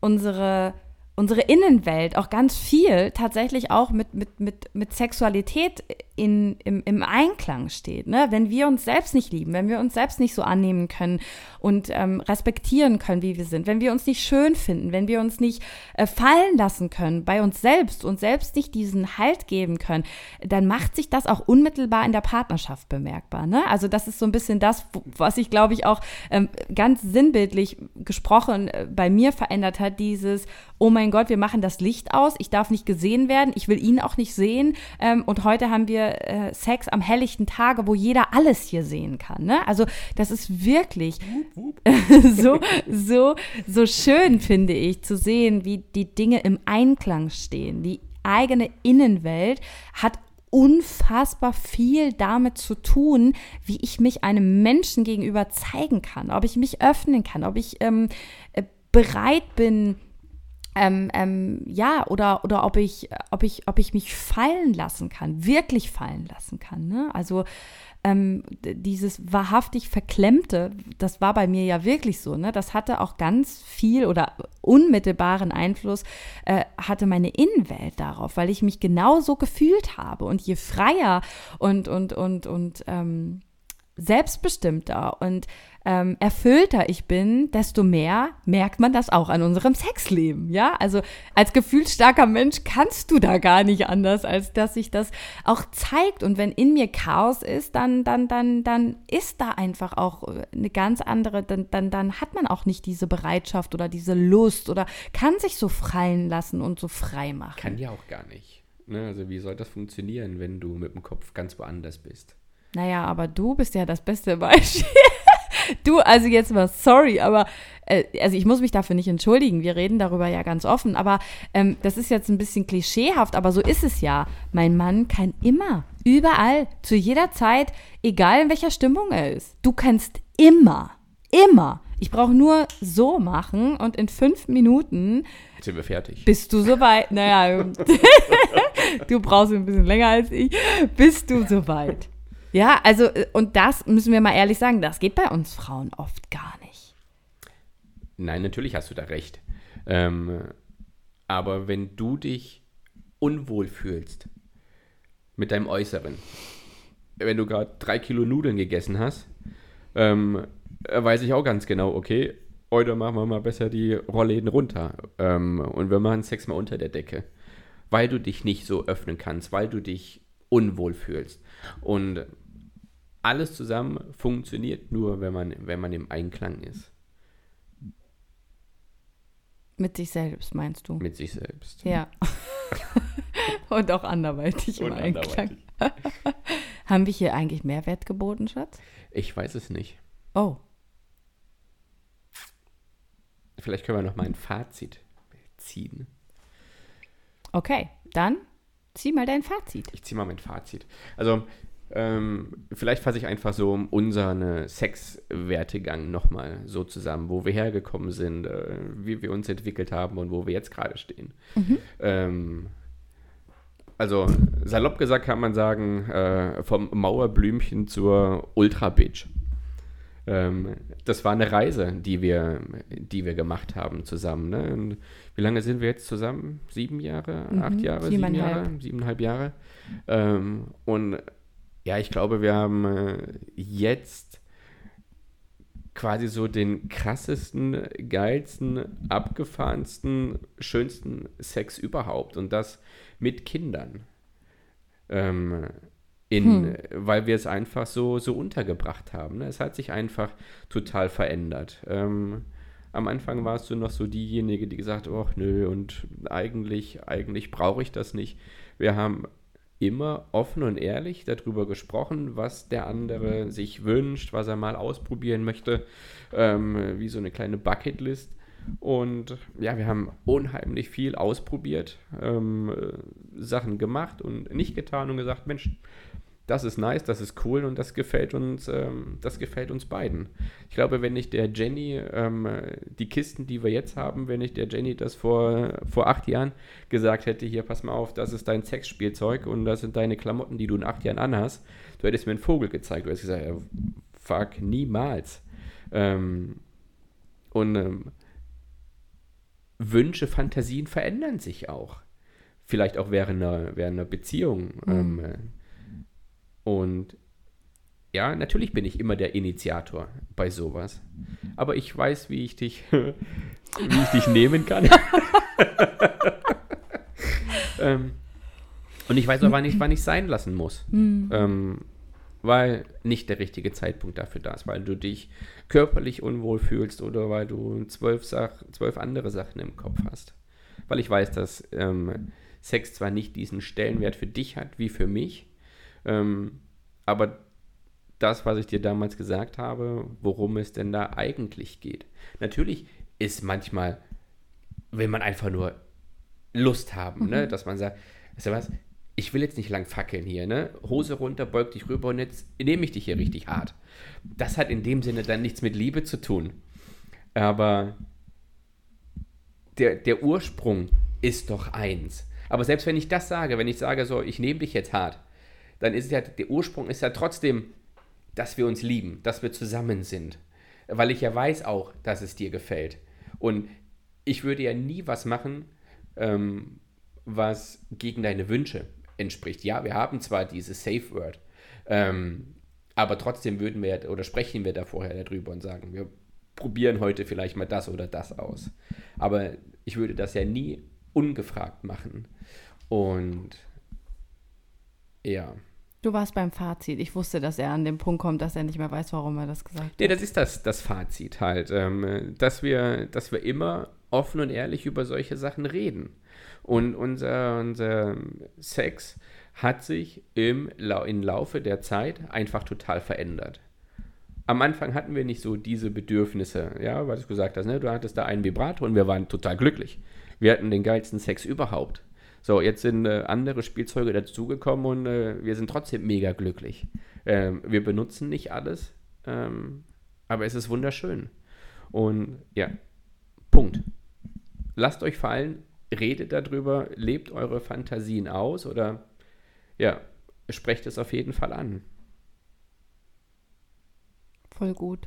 unsere unsere Innenwelt auch ganz viel tatsächlich auch mit, mit, mit, mit Sexualität in, im, im Einklang steht. Ne? Wenn wir uns selbst nicht lieben, wenn wir uns selbst nicht so annehmen können und ähm, respektieren können, wie wir sind, wenn wir uns nicht schön finden, wenn wir uns nicht äh, fallen lassen können bei uns selbst und selbst nicht diesen Halt geben können, dann macht sich das auch unmittelbar in der Partnerschaft bemerkbar. Ne? Also das ist so ein bisschen das, was ich glaube ich auch ähm, ganz sinnbildlich gesprochen äh, bei mir verändert hat, dieses oh mein Gott, wir machen das Licht aus, ich darf nicht gesehen werden, ich will ihn auch nicht sehen. Ähm, und heute haben wir äh, Sex am helllichten Tage, wo jeder alles hier sehen kann. Ne? Also das ist wirklich <laughs> so, so, so schön, finde ich, zu sehen, wie die Dinge im Einklang stehen. Die eigene Innenwelt hat unfassbar viel damit zu tun, wie ich mich einem Menschen gegenüber zeigen kann, ob ich mich öffnen kann, ob ich ähm, äh, bereit bin, ähm, ähm, ja, oder, oder ob ich, ob ich, ob ich mich fallen lassen kann, wirklich fallen lassen kann. Ne? Also ähm, dieses wahrhaftig Verklemmte, das war bei mir ja wirklich so, ne? Das hatte auch ganz viel oder unmittelbaren Einfluss, äh, hatte meine Innenwelt darauf, weil ich mich genauso gefühlt habe. Und je freier und, und, und, und ähm, selbstbestimmter und ähm, erfüllter ich bin, desto mehr merkt man das auch an unserem Sexleben. Ja, also als gefühlsstarker Mensch kannst du da gar nicht anders, als dass sich das auch zeigt. Und wenn in mir Chaos ist, dann, dann, dann, dann ist da einfach auch eine ganz andere, dann, dann, dann hat man auch nicht diese Bereitschaft oder diese Lust oder kann sich so freien lassen und so frei machen. Kann ja auch gar nicht. Ne? Also wie soll das funktionieren, wenn du mit dem Kopf ganz woanders bist? Naja, aber du bist ja das beste Beispiel. <laughs> du, also jetzt mal sorry, aber äh, also ich muss mich dafür nicht entschuldigen. Wir reden darüber ja ganz offen, aber ähm, das ist jetzt ein bisschen klischeehaft, aber so ist es ja. Mein Mann kann immer, überall, zu jeder Zeit, egal in welcher Stimmung er ist. Du kannst immer, immer. Ich brauche nur so machen und in fünf Minuten sind wir fertig. Bist du soweit? Naja, <laughs> du brauchst ein bisschen länger als ich. Bist du soweit? Ja, also, äh, und das müssen wir mal ehrlich sagen, das geht bei uns Frauen oft gar nicht. Nein, natürlich hast du da recht. Ähm, aber wenn du dich unwohl fühlst mit deinem Äußeren, wenn du gerade drei Kilo Nudeln gegessen hast, ähm, weiß ich auch ganz genau, okay, heute machen wir mal besser die Rollläden runter ähm, und wir machen Sex mal unter der Decke, weil du dich nicht so öffnen kannst, weil du dich unwohl fühlst. Und alles zusammen funktioniert nur, wenn man, wenn man im Einklang ist. Mit sich selbst, meinst du? Mit sich selbst. Ja. <laughs> Und auch anderweitig im Einklang. <laughs> Haben wir hier eigentlich Mehrwert geboten, Schatz? Ich weiß es nicht. Oh. Vielleicht können wir noch mal ein Fazit ziehen. Okay, dann zieh mal dein Fazit. Ich zieh mal mein Fazit. Also, ähm, vielleicht fasse ich einfach so unseren Sexwertegang nochmal so zusammen, wo wir hergekommen sind, äh, wie wir uns entwickelt haben und wo wir jetzt gerade stehen. Mhm. Ähm, also salopp gesagt kann man sagen, äh, vom Mauerblümchen zur Ultra-Bitch. Ähm, das war eine Reise, die wir, die wir gemacht haben zusammen. Ne? wie lange sind wir jetzt zusammen? Sieben Jahre? Mhm, acht Jahre? Sieben Jahre? Siebeneinhalb Jahre. Ähm, und ja, ich glaube, wir haben äh, jetzt quasi so den krassesten, geilsten, abgefahrensten, schönsten Sex überhaupt. Und das mit Kindern. Ähm, in, hm. weil wir es einfach so, so untergebracht haben. Ne? Es hat sich einfach total verändert. Ähm, Am Anfang warst du noch so diejenige, die gesagt hat, ach nö, und eigentlich, eigentlich brauche ich das nicht. Wir haben immer offen und ehrlich darüber gesprochen, was der andere sich wünscht, was er mal ausprobieren möchte, ähm, wie so eine kleine Bucketlist. Und ja, wir haben unheimlich viel ausprobiert, ähm, Sachen gemacht und nicht getan und gesagt, Mensch, das ist nice, das ist cool und das gefällt uns, ähm, das gefällt uns beiden. Ich glaube, wenn ich der Jenny ähm, die Kisten, die wir jetzt haben, wenn ich der Jenny das vor, vor acht Jahren gesagt hätte, hier, pass mal auf, das ist dein Sexspielzeug und das sind deine Klamotten, die du in acht Jahren anhast, du hättest mir einen Vogel gezeigt. Du hättest gesagt, ja, fuck, niemals. Ähm, und ähm, Wünsche, Fantasien verändern sich auch. Vielleicht auch während einer, während einer Beziehung. Mhm. Und ja, natürlich bin ich immer der Initiator bei sowas. Aber ich weiß, wie ich dich, <laughs> wie ich dich nehmen kann. <laughs> ähm, und ich weiß auch, wann ich, wann ich sein lassen muss. Mhm. Ähm, weil nicht der richtige Zeitpunkt dafür da ist, weil du dich körperlich unwohl fühlst oder weil du zwölf, Sach zwölf andere Sachen im Kopf hast. Weil ich weiß, dass ähm, Sex zwar nicht diesen Stellenwert für dich hat wie für mich, ähm, aber das, was ich dir damals gesagt habe, worum es denn da eigentlich geht. Natürlich ist manchmal, will man einfach nur Lust haben, ne? mhm. ne? dass man sagt, weißt du was, ich will jetzt nicht lang fackeln hier, ne? Hose runter, beug dich rüber und jetzt nehme ich dich hier richtig hart. Das hat in dem Sinne dann nichts mit Liebe zu tun. Aber der, der Ursprung ist doch eins. Aber selbst wenn ich das sage, wenn ich sage so, ich nehme dich jetzt hart, dann ist ja, der Ursprung ist ja trotzdem, dass wir uns lieben, dass wir zusammen sind. Weil ich ja weiß auch, dass es dir gefällt. Und ich würde ja nie was machen, ähm, was gegen deine Wünsche entspricht. Ja, wir haben zwar dieses Safe Word, ähm, aber trotzdem würden wir oder sprechen wir da vorher darüber und sagen, wir probieren heute vielleicht mal das oder das aus. Aber ich würde das ja nie ungefragt machen. Und ja. Du warst beim Fazit. Ich wusste, dass er an den Punkt kommt, dass er nicht mehr weiß, warum er das gesagt hat. Ja, das ist das, das Fazit halt, ähm, dass, wir, dass wir immer offen und ehrlich über solche Sachen reden. Und unser, unser Sex hat sich im, im Laufe der Zeit einfach total verändert. Am Anfang hatten wir nicht so diese Bedürfnisse, ja, was du gesagt hast, ne? du hattest da einen Vibrator und wir waren total glücklich. Wir hatten den geilsten Sex überhaupt. So, jetzt sind äh, andere Spielzeuge dazugekommen und äh, wir sind trotzdem mega glücklich. Ähm, wir benutzen nicht alles, ähm, aber es ist wunderschön. Und ja, Punkt. Lasst euch fallen, redet darüber, lebt eure Fantasien aus oder ja, sprecht es auf jeden Fall an. Voll gut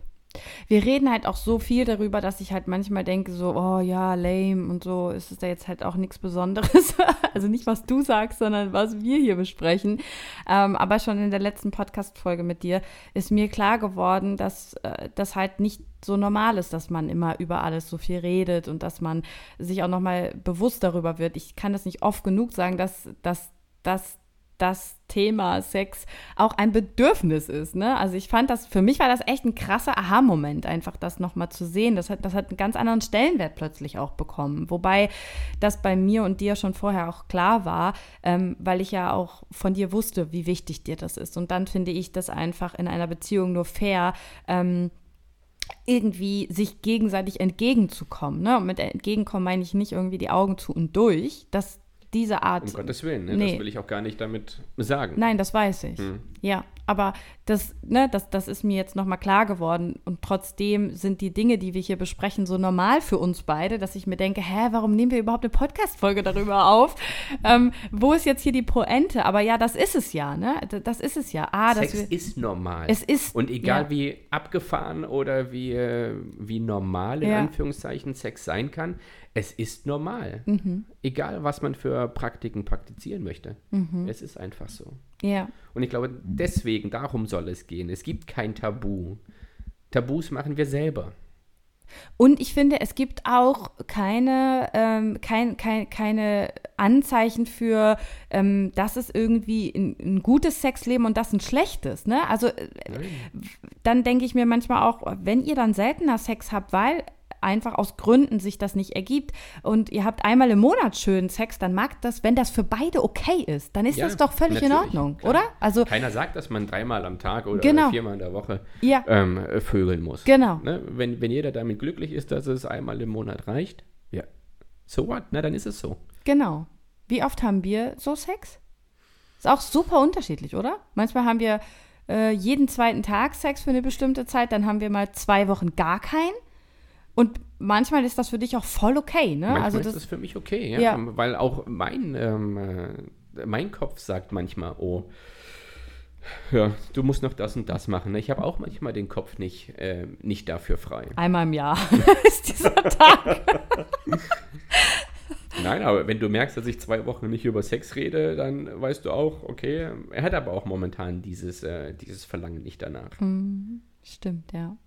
wir reden halt auch so viel darüber, dass ich halt manchmal denke, so, oh ja, lame und so ist es da jetzt halt auch nichts Besonderes. <laughs> also nicht, was du sagst, sondern was wir hier besprechen. Ähm, aber schon in der letzten Podcast-Folge mit dir ist mir klar geworden, dass äh, das halt nicht so normal ist, dass man immer über alles so viel redet und dass man sich auch nochmal bewusst darüber wird. Ich kann das nicht oft genug sagen, dass, dass, dass das Thema Sex auch ein Bedürfnis ist. Ne? Also ich fand das, für mich war das echt ein krasser Aha-Moment, einfach das nochmal zu sehen. Das hat, das hat einen ganz anderen Stellenwert plötzlich auch bekommen. Wobei das bei mir und dir schon vorher auch klar war, ähm, weil ich ja auch von dir wusste, wie wichtig dir das ist. Und dann finde ich das einfach in einer Beziehung nur fair, ähm, irgendwie sich gegenseitig entgegenzukommen. Ne? Und mit entgegenkommen meine ich nicht irgendwie die Augen zu und durch. Das, diese Art. Um Gottes Willen, ne? nee. das will ich auch gar nicht damit sagen. Nein, das weiß ich. Hm. Ja, aber das, ne, das, das ist mir jetzt nochmal klar geworden. Und trotzdem sind die Dinge, die wir hier besprechen, so normal für uns beide, dass ich mir denke, hä, warum nehmen wir überhaupt eine Podcast-Folge darüber auf? Ähm, wo ist jetzt hier die Pointe? Aber ja, das ist es ja, ne? Das ist es ja. Ah, Sex wir, ist normal. Es ist. Und egal ja. wie abgefahren oder wie, äh, wie normal in ja. Anführungszeichen Sex sein kann, es ist normal. Mhm. Egal, was man für Praktiken praktizieren möchte. Mhm. Es ist einfach so. Ja. Und ich glaube, deswegen, darum soll es gehen. Es gibt kein Tabu. Tabus machen wir selber. Und ich finde, es gibt auch keine, ähm, kein, kein, keine Anzeichen für, ähm, das ist irgendwie ein, ein, gutes Sexleben und das ein schlechtes. Ne? Also äh, dann denke ich mir manchmal auch, wenn ihr dann seltener Sex habt, weil einfach aus Gründen sich das nicht ergibt und ihr habt einmal im Monat schönen Sex, dann mag das, wenn das für beide okay ist, dann ist Ja, das doch völlig in Ordnung, klar. oder? Also Keiner sagt, dass man dreimal am Tag oder Genau. viermal in der Woche Ja. ähm, äh, vögeln muss. Genau. Ne? Wenn, wenn jeder damit glücklich ist, dass es einmal im Monat reicht, ja, so what? Na, dann ist es so. Genau. Wie oft haben wir so Sex? Ist auch super unterschiedlich, oder? Manchmal haben wir äh, jeden zweiten Tag Sex für eine bestimmte Zeit, dann haben wir mal zwei Wochen gar keinen. Und manchmal ist das für dich auch voll okay, ne? Manchmal also ist das, das für mich okay, ja. Ja. Weil auch mein, ähm, äh, mein Kopf sagt manchmal, oh, ja, du musst noch das und das machen. Ich habe auch manchmal den Kopf nicht, äh, nicht dafür frei. einmal im Jahr <laughs> ist dieser Tag. <laughs> Nein, aber wenn du merkst, dass ich zwei Wochen nicht über Sex rede, dann weißt du auch, okay, er hat aber auch momentan dieses, äh, dieses Verlangen nicht danach. Stimmt, ja.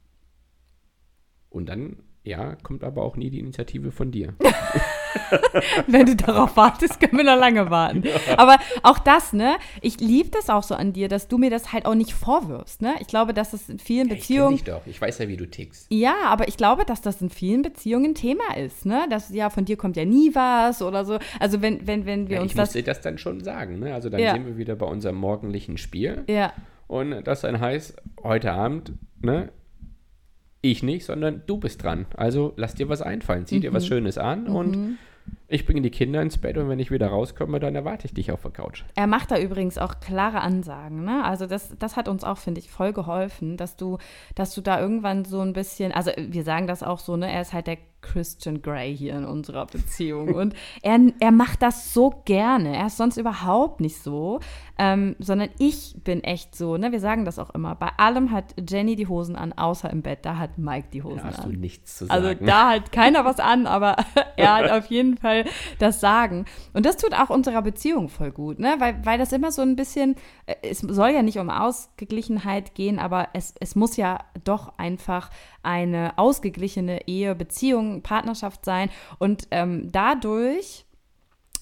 Und dann, ja, kommt aber auch nie die Initiative von dir. <laughs> Wenn du darauf wartest, können wir noch lange warten. Aber auch das, ne? Ich liebe das auch so an dir, dass du mir das halt auch nicht vorwirfst, ne? Ich glaube, dass das in vielen Ich kenn Beziehungen. dich doch, ich weiß ja, wie du tickst. Ja, aber ich glaube, dass das in vielen Beziehungen ein Thema ist, ne? Dass ja von dir kommt ja nie was oder so. Also wenn, wenn, wenn wir Ja, uns ich muss das. dir das dann schon sagen. Ne? Also dann Ja. sind wir wieder bei unserem morgendlichen Spiel. Ja, Und das dann heißt, heute Abend, ne, ich nicht, sondern du bist dran. Also lass dir was einfallen, zieh dir Mhm. was Schönes an und ich bringe die Kinder ins Bett und wenn ich wieder rauskomme, dann erwarte ich dich auf der Couch. er macht da übrigens auch klare Ansagen, ne? Also das, das hat uns auch, finde ich, voll geholfen, dass du, dass du da irgendwann so ein bisschen, also wir sagen das auch so, ne? Er ist halt der Christian Grey hier in unserer Beziehung. Und er, er macht das so gerne. Er ist sonst überhaupt nicht so, ähm, sondern ich bin echt so, ne? Wir sagen das auch immer. Bei allem hat Jenny die Hosen an, außer im Bett. Da hat Mike die Hosen Da hast an. du nichts zu sagen. Also da hat keiner was an, aber <laughs> er hat auf jeden Fall das Sagen. Und das tut auch unserer Beziehung voll gut, ne? Weil, weil das immer so ein bisschen, äh, es soll ja nicht um Ausgeglichenheit gehen, aber es, es muss ja doch einfach eine ausgeglichene Ehe, Beziehung, Partnerschaft sein. Und ähm, dadurch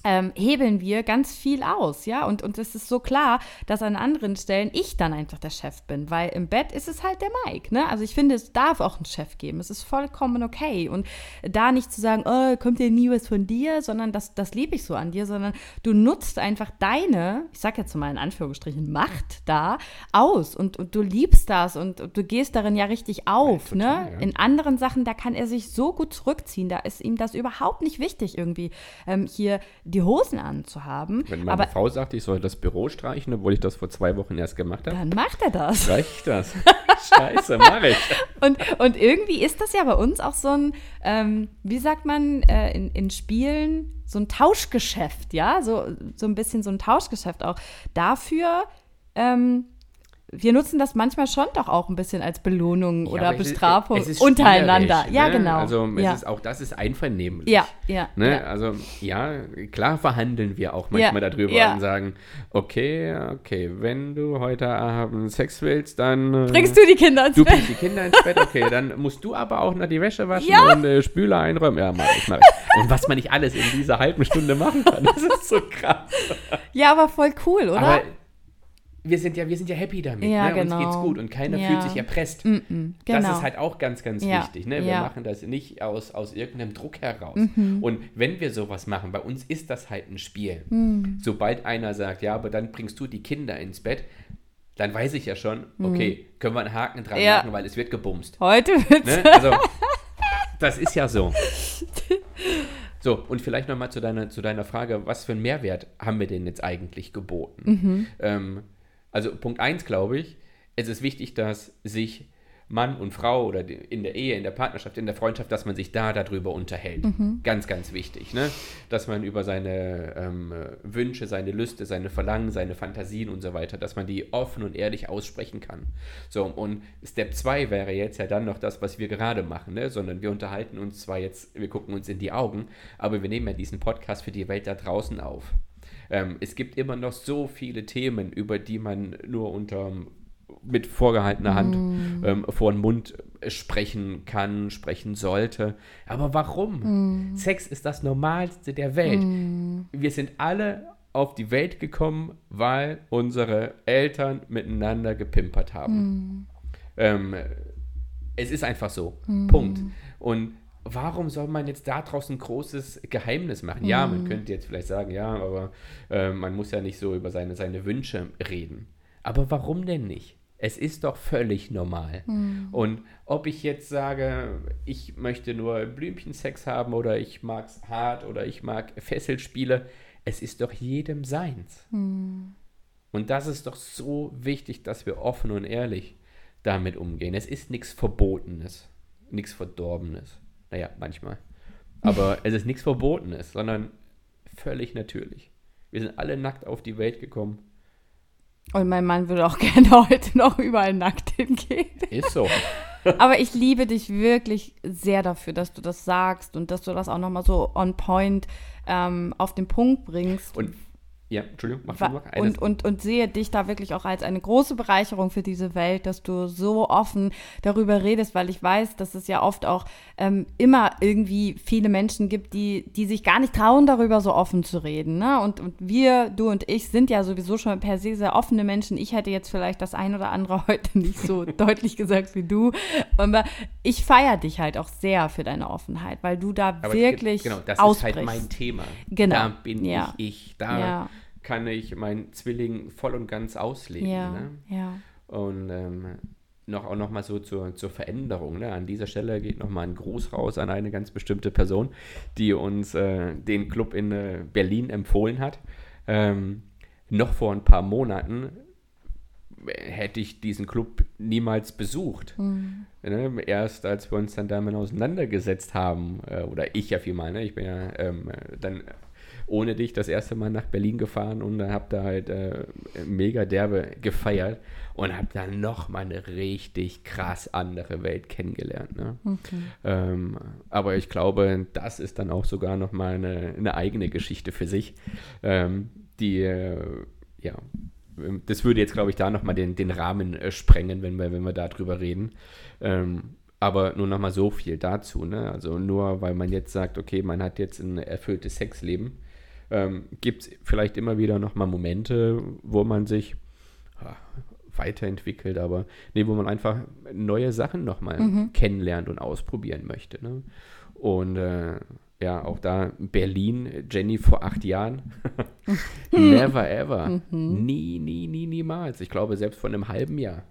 ähm, hebeln wir ganz viel aus, ja. Und, und es ist so klar, dass an anderen Stellen ich dann einfach der Chef bin, weil im Bett ist es halt der Mike, ne? Also ich finde, es darf auch einen Chef geben. Es ist vollkommen okay. Und da nicht zu sagen, oh, kommt ja nie was von dir, sondern das, das liebe ich so an dir, sondern du nutzt einfach deine, ich sag jetzt mal in Anführungsstrichen, Macht da aus und, und du liebst das und, und du gehst darin ja richtig auf, total, ne? ja. In anderen Sachen, da kann er sich so gut zurückziehen, da ist ihm das überhaupt nicht wichtig, irgendwie ähm, hier die Hosen anzuhaben. Wenn meine Aber Frau sagt, ich soll das Büro streichen, obwohl ich das vor zwei Wochen erst gemacht habe, dann macht er das. reicht das. <laughs> Scheiße, mach ich. Und, und irgendwie ist das ja bei uns auch so ein, ähm, wie sagt man, äh, in, in Spielen, so ein Tauschgeschäft, ja, so, so ein bisschen so ein Tauschgeschäft auch. Dafür, ähm, wir nutzen das manchmal schon doch auch ein bisschen als Belohnung Ja, oder Bestrafung es ist untereinander. spielerisch, Ja, ne? genau. Also es ja. ist auch das ist einvernehmlich. ja, ja, Ne? ja. Also ja, klar verhandeln wir auch manchmal darüber und sagen, okay, okay, wenn du heute Abend Sex willst, dann äh, Bringst du die Kinder ins du Bett? bringst die Kinder ins Bett, okay, dann musst du aber auch noch die Wäsche waschen und äh, Spüler einräumen. Ja, mach ich, mach ich. Und was man nicht alles in dieser halben Stunde machen kann, <laughs> das ist so krass. Ja, aber voll cool, oder? Aber wir sind ja, wir sind ja happy damit. Ja, ne? Uns genau. geht's gut und keiner Ja. fühlt sich erpresst. genau. Das ist halt auch ganz, ganz Ja, wichtig. Ne? Wir. Mhm. machen das nicht aus, aus irgendeinem Druck heraus. Und wenn wir sowas machen, bei uns ist das halt ein Spiel. Mhm. Sobald einer sagt, ja, aber dann bringst du die Kinder ins Bett, dann weiß ich ja schon, Mhm. okay, können wir einen Haken dran machen, weil es wird gebumst. Heute wird's. Ne? Also, <laughs> das ist ja so. So, und vielleicht nochmal zu deiner, zu deiner Frage, was für einen Mehrwert haben wir denn jetzt eigentlich geboten? Mhm. Ähm, also Punkt 1, glaube ich, es ist wichtig, dass sich Mann und Frau oder in der Ehe, in der Partnerschaft, in der Freundschaft, dass man sich da darüber unterhält. Mhm. Ganz, ganz wichtig, ne? Dass man über seine ähm, äh, Wünsche, seine Lüste, seine Verlangen, seine Fantasien und so weiter, dass man die offen und ehrlich aussprechen kann. So, und Step 2 wäre jetzt ja dann noch das, was wir gerade machen, ne? Sondern wir unterhalten uns zwar jetzt, wir gucken uns in die Augen, aber wir nehmen ja diesen Podcast für die Welt da draußen auf. Ähm, es gibt immer noch so viele Themen, über die man nur unter mit vorgehaltener Hand ähm, vor den Mund sprechen kann, sprechen sollte. Aber warum? Sex ist das Normalste der Welt. Wir sind alle auf die Welt gekommen, weil unsere Eltern miteinander gepimpert haben. Ähm, es ist einfach so. Punkt. Und warum soll man jetzt daraus ein großes Geheimnis machen? Ja, man könnte jetzt vielleicht sagen, ja, aber äh, man muss ja nicht so über seine, seine Wünsche reden. Aber warum denn nicht? Es ist doch völlig normal. Mhm. Und ob ich jetzt sage, ich möchte nur Blümchensex haben oder ich mag es hart oder ich mag Fesselspiele, es ist doch jedem seins. Mhm. Und das ist doch so wichtig, dass wir offen und ehrlich damit umgehen. Es ist nichts Verbotenes, nichts Verdorbenes. Naja, manchmal. Aber <laughs> es ist nichts Verbotenes, sondern völlig natürlich. Wir sind alle nackt auf die Welt gekommen. Und mein Mann würde auch <laughs> gerne heute noch überall nackt hingehen. Ist so. <laughs> Aber ich liebe dich wirklich sehr dafür, dass du das sagst und dass du das auch nochmal so on point ähm, auf den Punkt bringst. Und ja, Entschuldigung, mach mal und, und, und sehe dich da wirklich auch als eine große Bereicherung für diese Welt, dass du so offen darüber redest, weil ich weiß, dass es ja oft auch ähm, immer irgendwie viele Menschen gibt, die, die sich gar nicht trauen, darüber so offen zu reden. Ne? Und, und wir, du und ich, sind ja sowieso schon per se sehr offene Menschen. Ich hätte jetzt vielleicht das ein oder andere <laughs> heute nicht so <laughs> deutlich gesagt wie du. Aber ich feiere dich halt auch sehr für deine Offenheit, weil du da Aber wirklich. Genau, das ausbrichst. ist halt mein Thema. Genau. Da bin ja. ich ich. Da. Ja kann ich meinen Zwilling voll und ganz ausleben. Ja, ne? ja. Und ähm, noch auch noch mal so zur, zur Veränderung. Ne? An dieser Stelle geht noch mal ein Gruß raus an eine ganz bestimmte Person, die uns äh, den Club in äh, Berlin empfohlen hat. Ähm, noch vor ein paar Monaten hätte ich diesen Club niemals besucht. Mhm. Ne? Erst als wir uns dann damit auseinandergesetzt haben, äh, oder ich ja vielmal, ne? ich bin ja ähm, dann ohne dich das erste Mal nach Berlin gefahren und habe da halt äh, mega derbe gefeiert und habe dann noch mal eine richtig krass andere Welt kennengelernt. Ne? Okay. Ähm, aber ich glaube, das ist dann auch sogar noch mal eine, eine eigene Geschichte für sich, ähm, die äh, ja das würde jetzt, glaube ich, da nochmal den, den Rahmen äh, sprengen, wenn wir, wenn wir darüber reden. Ähm, aber nur nochmal so viel dazu. Ne? Also nur weil man jetzt sagt, okay, man hat jetzt ein erfülltes Sexleben, ähm, gibt es vielleicht immer wieder nochmal Momente, wo man sich ja, weiterentwickelt, aber nee, wo man einfach neue Sachen nochmal mhm. kennenlernt und ausprobieren möchte. Ne? Und äh, ja, auch da Berlin, Jenny vor acht Jahren. <laughs> Never ever. Mhm. Nie, nie, nie, niemals. Ich glaube, selbst vor einem halben Jahr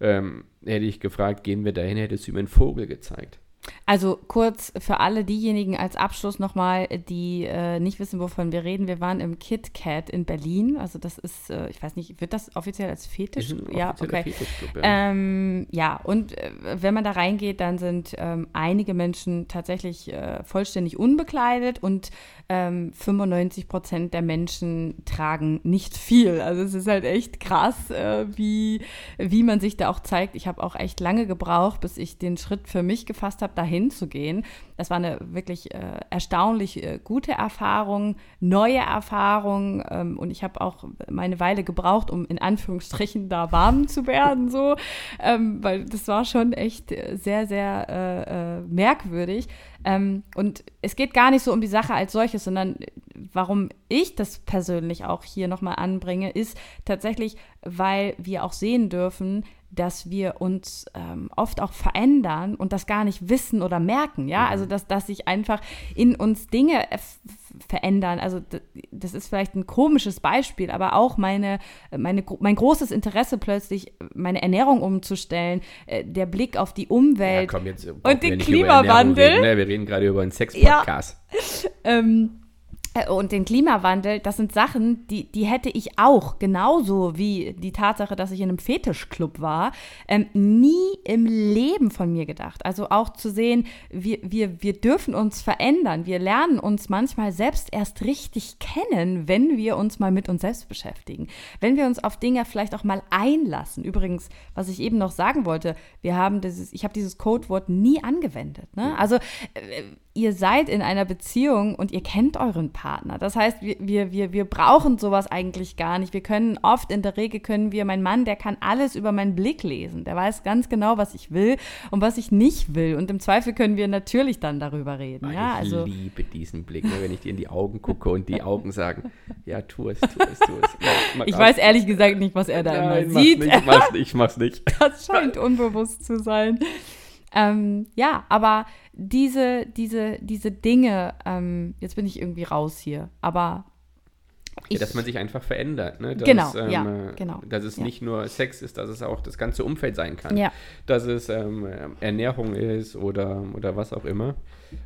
ähm, hätte ich gefragt, gehen wir dahin, hättest du ihm einen Vogel gezeigt. Also kurz für alle diejenigen als Abschluss nochmal, die äh, nicht wissen, wovon wir reden. Wir waren im Kit Kat in Berlin. Also das ist, äh, ich weiß nicht, wird das offiziell als Fetisch? Ja, okay. ja. Ähm, ja, und äh, wenn man da reingeht, dann sind ähm, einige Menschen tatsächlich äh, vollständig unbekleidet und ähm, 95 Prozent der Menschen tragen nicht viel. Also es ist halt echt krass, äh, wie, wie man sich da auch zeigt. Ich habe auch echt lange gebraucht, bis ich den Schritt für mich gefasst habe, dahin zu gehen. Das war eine wirklich äh, erstaunlich äh, gute Erfahrung, neue Erfahrung ähm, und ich habe auch meine Weile gebraucht, um in Anführungsstrichen da warm zu werden, so, ähm, weil das war schon echt sehr, sehr äh, äh, merkwürdig. Ähm, und es geht gar nicht so um die Sache als solches, sondern warum ich das persönlich auch hier nochmal anbringe, ist tatsächlich, weil wir auch sehen dürfen, dass wir uns ähm, oft auch verändern und das gar nicht wissen oder merken, ja, also dass, dass sich einfach in uns Dinge verändern. Also das ist vielleicht ein komisches Beispiel, aber auch meine, meine, mein großes Interesse plötzlich, meine Ernährung umzustellen, äh, der Blick auf die Umwelt ja, komm, und den Klimawandel. Reden, ne? Wir reden gerade über einen Sex-Podcast. Ja. <laughs> Ähm, äh, und den Klimawandel, das sind Sachen, die, die hätte ich auch, genauso wie die Tatsache, dass ich in einem Fetischclub war, ähm, nie im Leben von mir gedacht. Also auch zu sehen, wir, wir, wir dürfen uns verändern. Wir lernen uns manchmal selbst erst richtig kennen, wenn wir uns mal mit uns selbst beschäftigen. Wenn wir uns auf Dinge vielleicht auch mal einlassen. Übrigens, was ich eben noch sagen wollte, wir haben dieses, ich habe dieses Codewort nie angewendet. Ne? Also äh, ihr seid in einer Beziehung und ihr kennt euren Partner. Das heißt, wir, wir, wir, wir brauchen sowas eigentlich gar nicht. Wir können oft, in der Regel können wir, mein Mann, der kann alles über meinen Blick lesen. Der weiß ganz genau, was ich will und was ich nicht will. Und im Zweifel können wir natürlich dann darüber reden. Ja, ich also, liebe diesen Blick, ne, wenn ich dir in die Augen gucke und die <laughs> Augen sagen, ja, tu es, tu es, tu es. Ja, ich weiß ehrlich gesagt nicht, was er da Nein, immer sieht. Nicht, mach's nicht, ich mach's nicht. <laughs> Das scheint unbewusst zu sein. Ähm, ja, aber diese, diese, diese Dinge, ähm, jetzt bin ich irgendwie raus hier, aber ja, dass man sich einfach verändert. Ne? Dass, Genau, ähm, ja, genau, Dass es ja. nicht nur Sex ist, dass es auch das ganze Umfeld sein kann. Ja. Dass es ähm, Ernährung ist oder, oder was auch immer.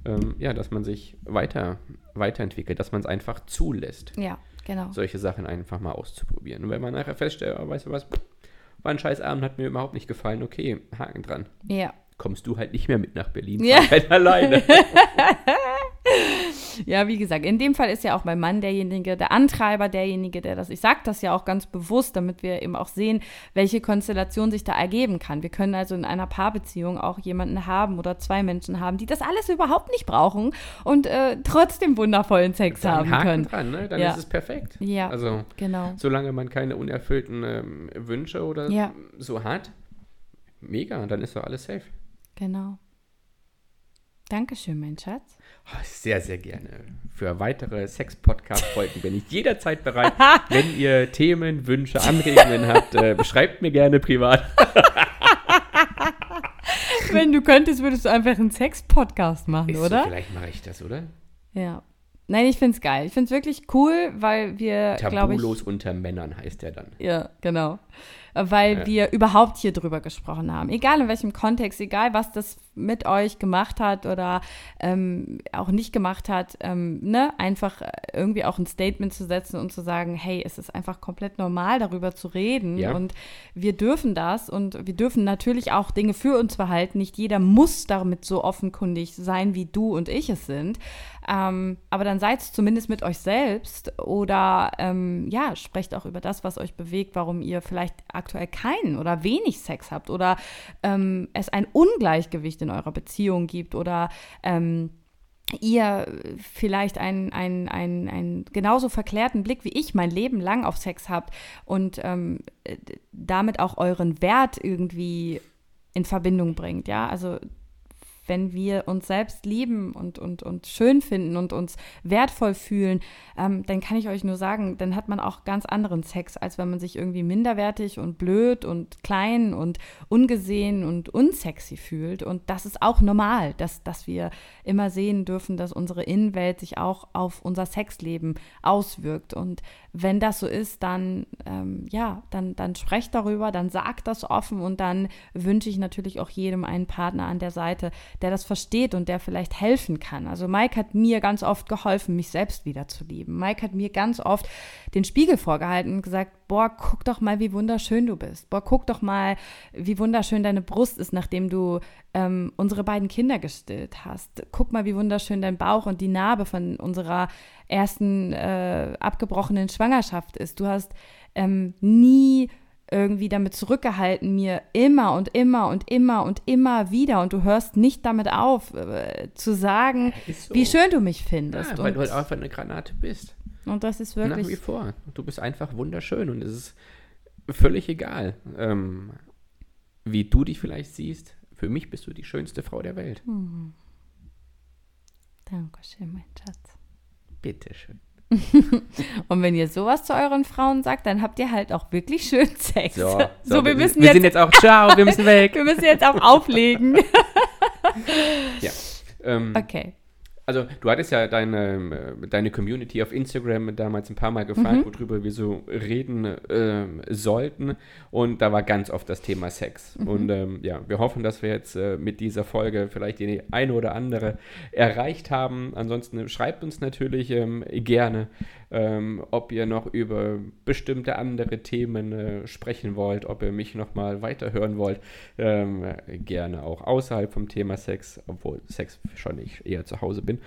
Ähm, ja, dass man sich weiter, weiterentwickelt, dass man es einfach zulässt, ja, genau. solche Sachen einfach mal auszuprobieren. Und wenn man nachher feststellt, oh, weißt du was, war ein scheiß Abend, hat mir überhaupt nicht gefallen, okay, Haken dran. Ja. Kommst du halt nicht mehr mit nach Berlin, Ja. halt alleine. <laughs> Ja, wie gesagt, in dem Fall ist ja auch mein Mann derjenige, der Antreiber derjenige, der das, ich sage das ja auch ganz bewusst, damit wir eben auch sehen, welche Konstellation sich da ergeben kann. Wir können also in einer Paarbeziehung auch jemanden haben oder zwei Menschen haben, die das alles überhaupt nicht brauchen und äh, trotzdem wundervollen Sex Dann haben Haken können. dran, ne? dann Ja. ist es perfekt. Ja. Also, Genau. solange man keine unerfüllten ähm, Wünsche oder Ja. so hat, mega, dann ist doch alles safe. Genau. Dankeschön, mein Schatz. Oh, Sehr, sehr gerne. Für weitere Sex-Podcast-Folgen bin ich jederzeit bereit. <laughs> Wenn ihr Themen, Wünsche, Anregungen habt, äh, beschreibt mir gerne privat. <laughs> Wenn du könntest, würdest du einfach einen Sex-Podcast machen, Ist oder? So, vielleicht mache ich das, oder? Ja. Nein, ich finde es geil. Ich finde es wirklich cool, weil wir, glaube ich. Tabulos unter Männern heißt der dann. Ja, genau. Weil Ja. wir überhaupt hier drüber gesprochen haben. Egal in welchem Kontext, egal was das mit euch gemacht hat oder ähm, auch nicht gemacht hat, ähm, ne? einfach äh, irgendwie auch ein Statement zu setzen und zu sagen, hey, es ist einfach komplett normal, darüber zu reden Ja. und wir dürfen das und wir dürfen natürlich auch Dinge für uns behalten. Nicht jeder muss damit so offenkundig sein, wie du und ich es sind. Ähm, aber dann seid zumindest mit euch selbst oder ähm, ja, sprecht auch über das, was euch bewegt, warum ihr vielleicht aktuell keinen oder wenig Sex habt oder ähm, es ein Ungleichgewicht in eurer Beziehung gibt oder ähm, ihr vielleicht einen, einen, einen, einen genauso verklärten Blick wie ich mein Leben lang auf Sex habt und ähm, äh, damit auch euren Wert irgendwie in Verbindung bringt, ja, also wenn wir uns selbst lieben und, und, und schön finden und uns wertvoll fühlen, ähm, dann kann ich euch nur sagen, dann hat man auch ganz anderen Sex, als wenn man sich irgendwie minderwertig und blöd und klein und ungesehen und unsexy fühlt. Und das ist auch normal, dass, dass wir immer sehen dürfen, dass unsere Innenwelt sich auch auf unser Sexleben auswirkt. Und wenn das so ist, dann, ähm, ja, dann, dann sprecht darüber, dann sagt das offen und dann wünsche ich natürlich auch jedem einen Partner an der Seite, der das versteht und der vielleicht helfen kann. Also Mike hat mir ganz oft geholfen, mich selbst wieder zu lieben. Mike hat mir ganz oft den Spiegel vorgehalten und gesagt, boah, guck doch mal, wie wunderschön du bist. Boah, guck doch mal, wie wunderschön deine Brust ist, nachdem du ähm, unsere beiden Kinder gestillt hast. Guck mal, wie wunderschön dein Bauch und die Narbe von unserer ersten äh, abgebrochenen Schwangerschaft ist. Du hast ähm, nie irgendwie damit zurückgehalten, mir immer und immer und immer und immer wieder und du hörst nicht damit auf, äh, zu sagen, so. wie schön du mich findest. Ja, weil du halt und, einfach eine Granate bist. und das ist Nach wie wirklich, vor. Du bist einfach wunderschön und es ist völlig egal, ähm, wie du dich vielleicht siehst. Für mich bist du die schönste Frau der Welt. Hm. Dankeschön, mein Schatz. Bitteschön. <laughs> Und wenn ihr sowas zu euren Frauen sagt, dann habt ihr halt auch wirklich schön Sex. So, <laughs> so, wir müssen wir jetzt, sind jetzt auch, ciao, wir müssen <laughs> weg. wir müssen jetzt auch auflegen. Ja. Ähm, Okay. Also, du hattest ja deine, äh, deine Community auf Instagram damals ein paar Mal gefragt, worüber wir so reden ähm, sollten. Und da war ganz oft das Thema Sex. Und ähm, ja, wir hoffen, dass wir jetzt äh, mit dieser Folge vielleicht die eine oder andere erreicht haben. Ansonsten schreibt uns natürlich ähm, gerne, ähm, ob ihr noch über bestimmte andere Themen äh, sprechen wollt, ob ihr mich nochmal weiterhören wollt. Ähm, gerne auch außerhalb vom Thema Sex, obwohl Sex schon ich eher zu Hause bin.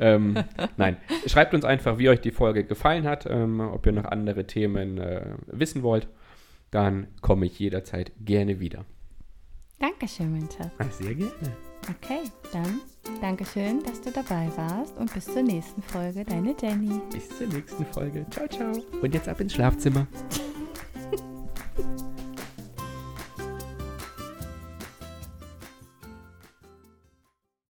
ähm, <laughs> nein, schreibt uns einfach, wie euch die Folge gefallen hat, ähm, ob ihr noch andere Themen äh, wissen wollt. Dann komme ich jederzeit gerne wieder. Dankeschön, mein Schatz. Sehr gerne. Okay, dann Dankeschön, dass du dabei warst und bis zur nächsten Folge, deine Jenny. Bis zur nächsten Folge. Ciao, ciao. Und jetzt ab ins Schlafzimmer. <laughs>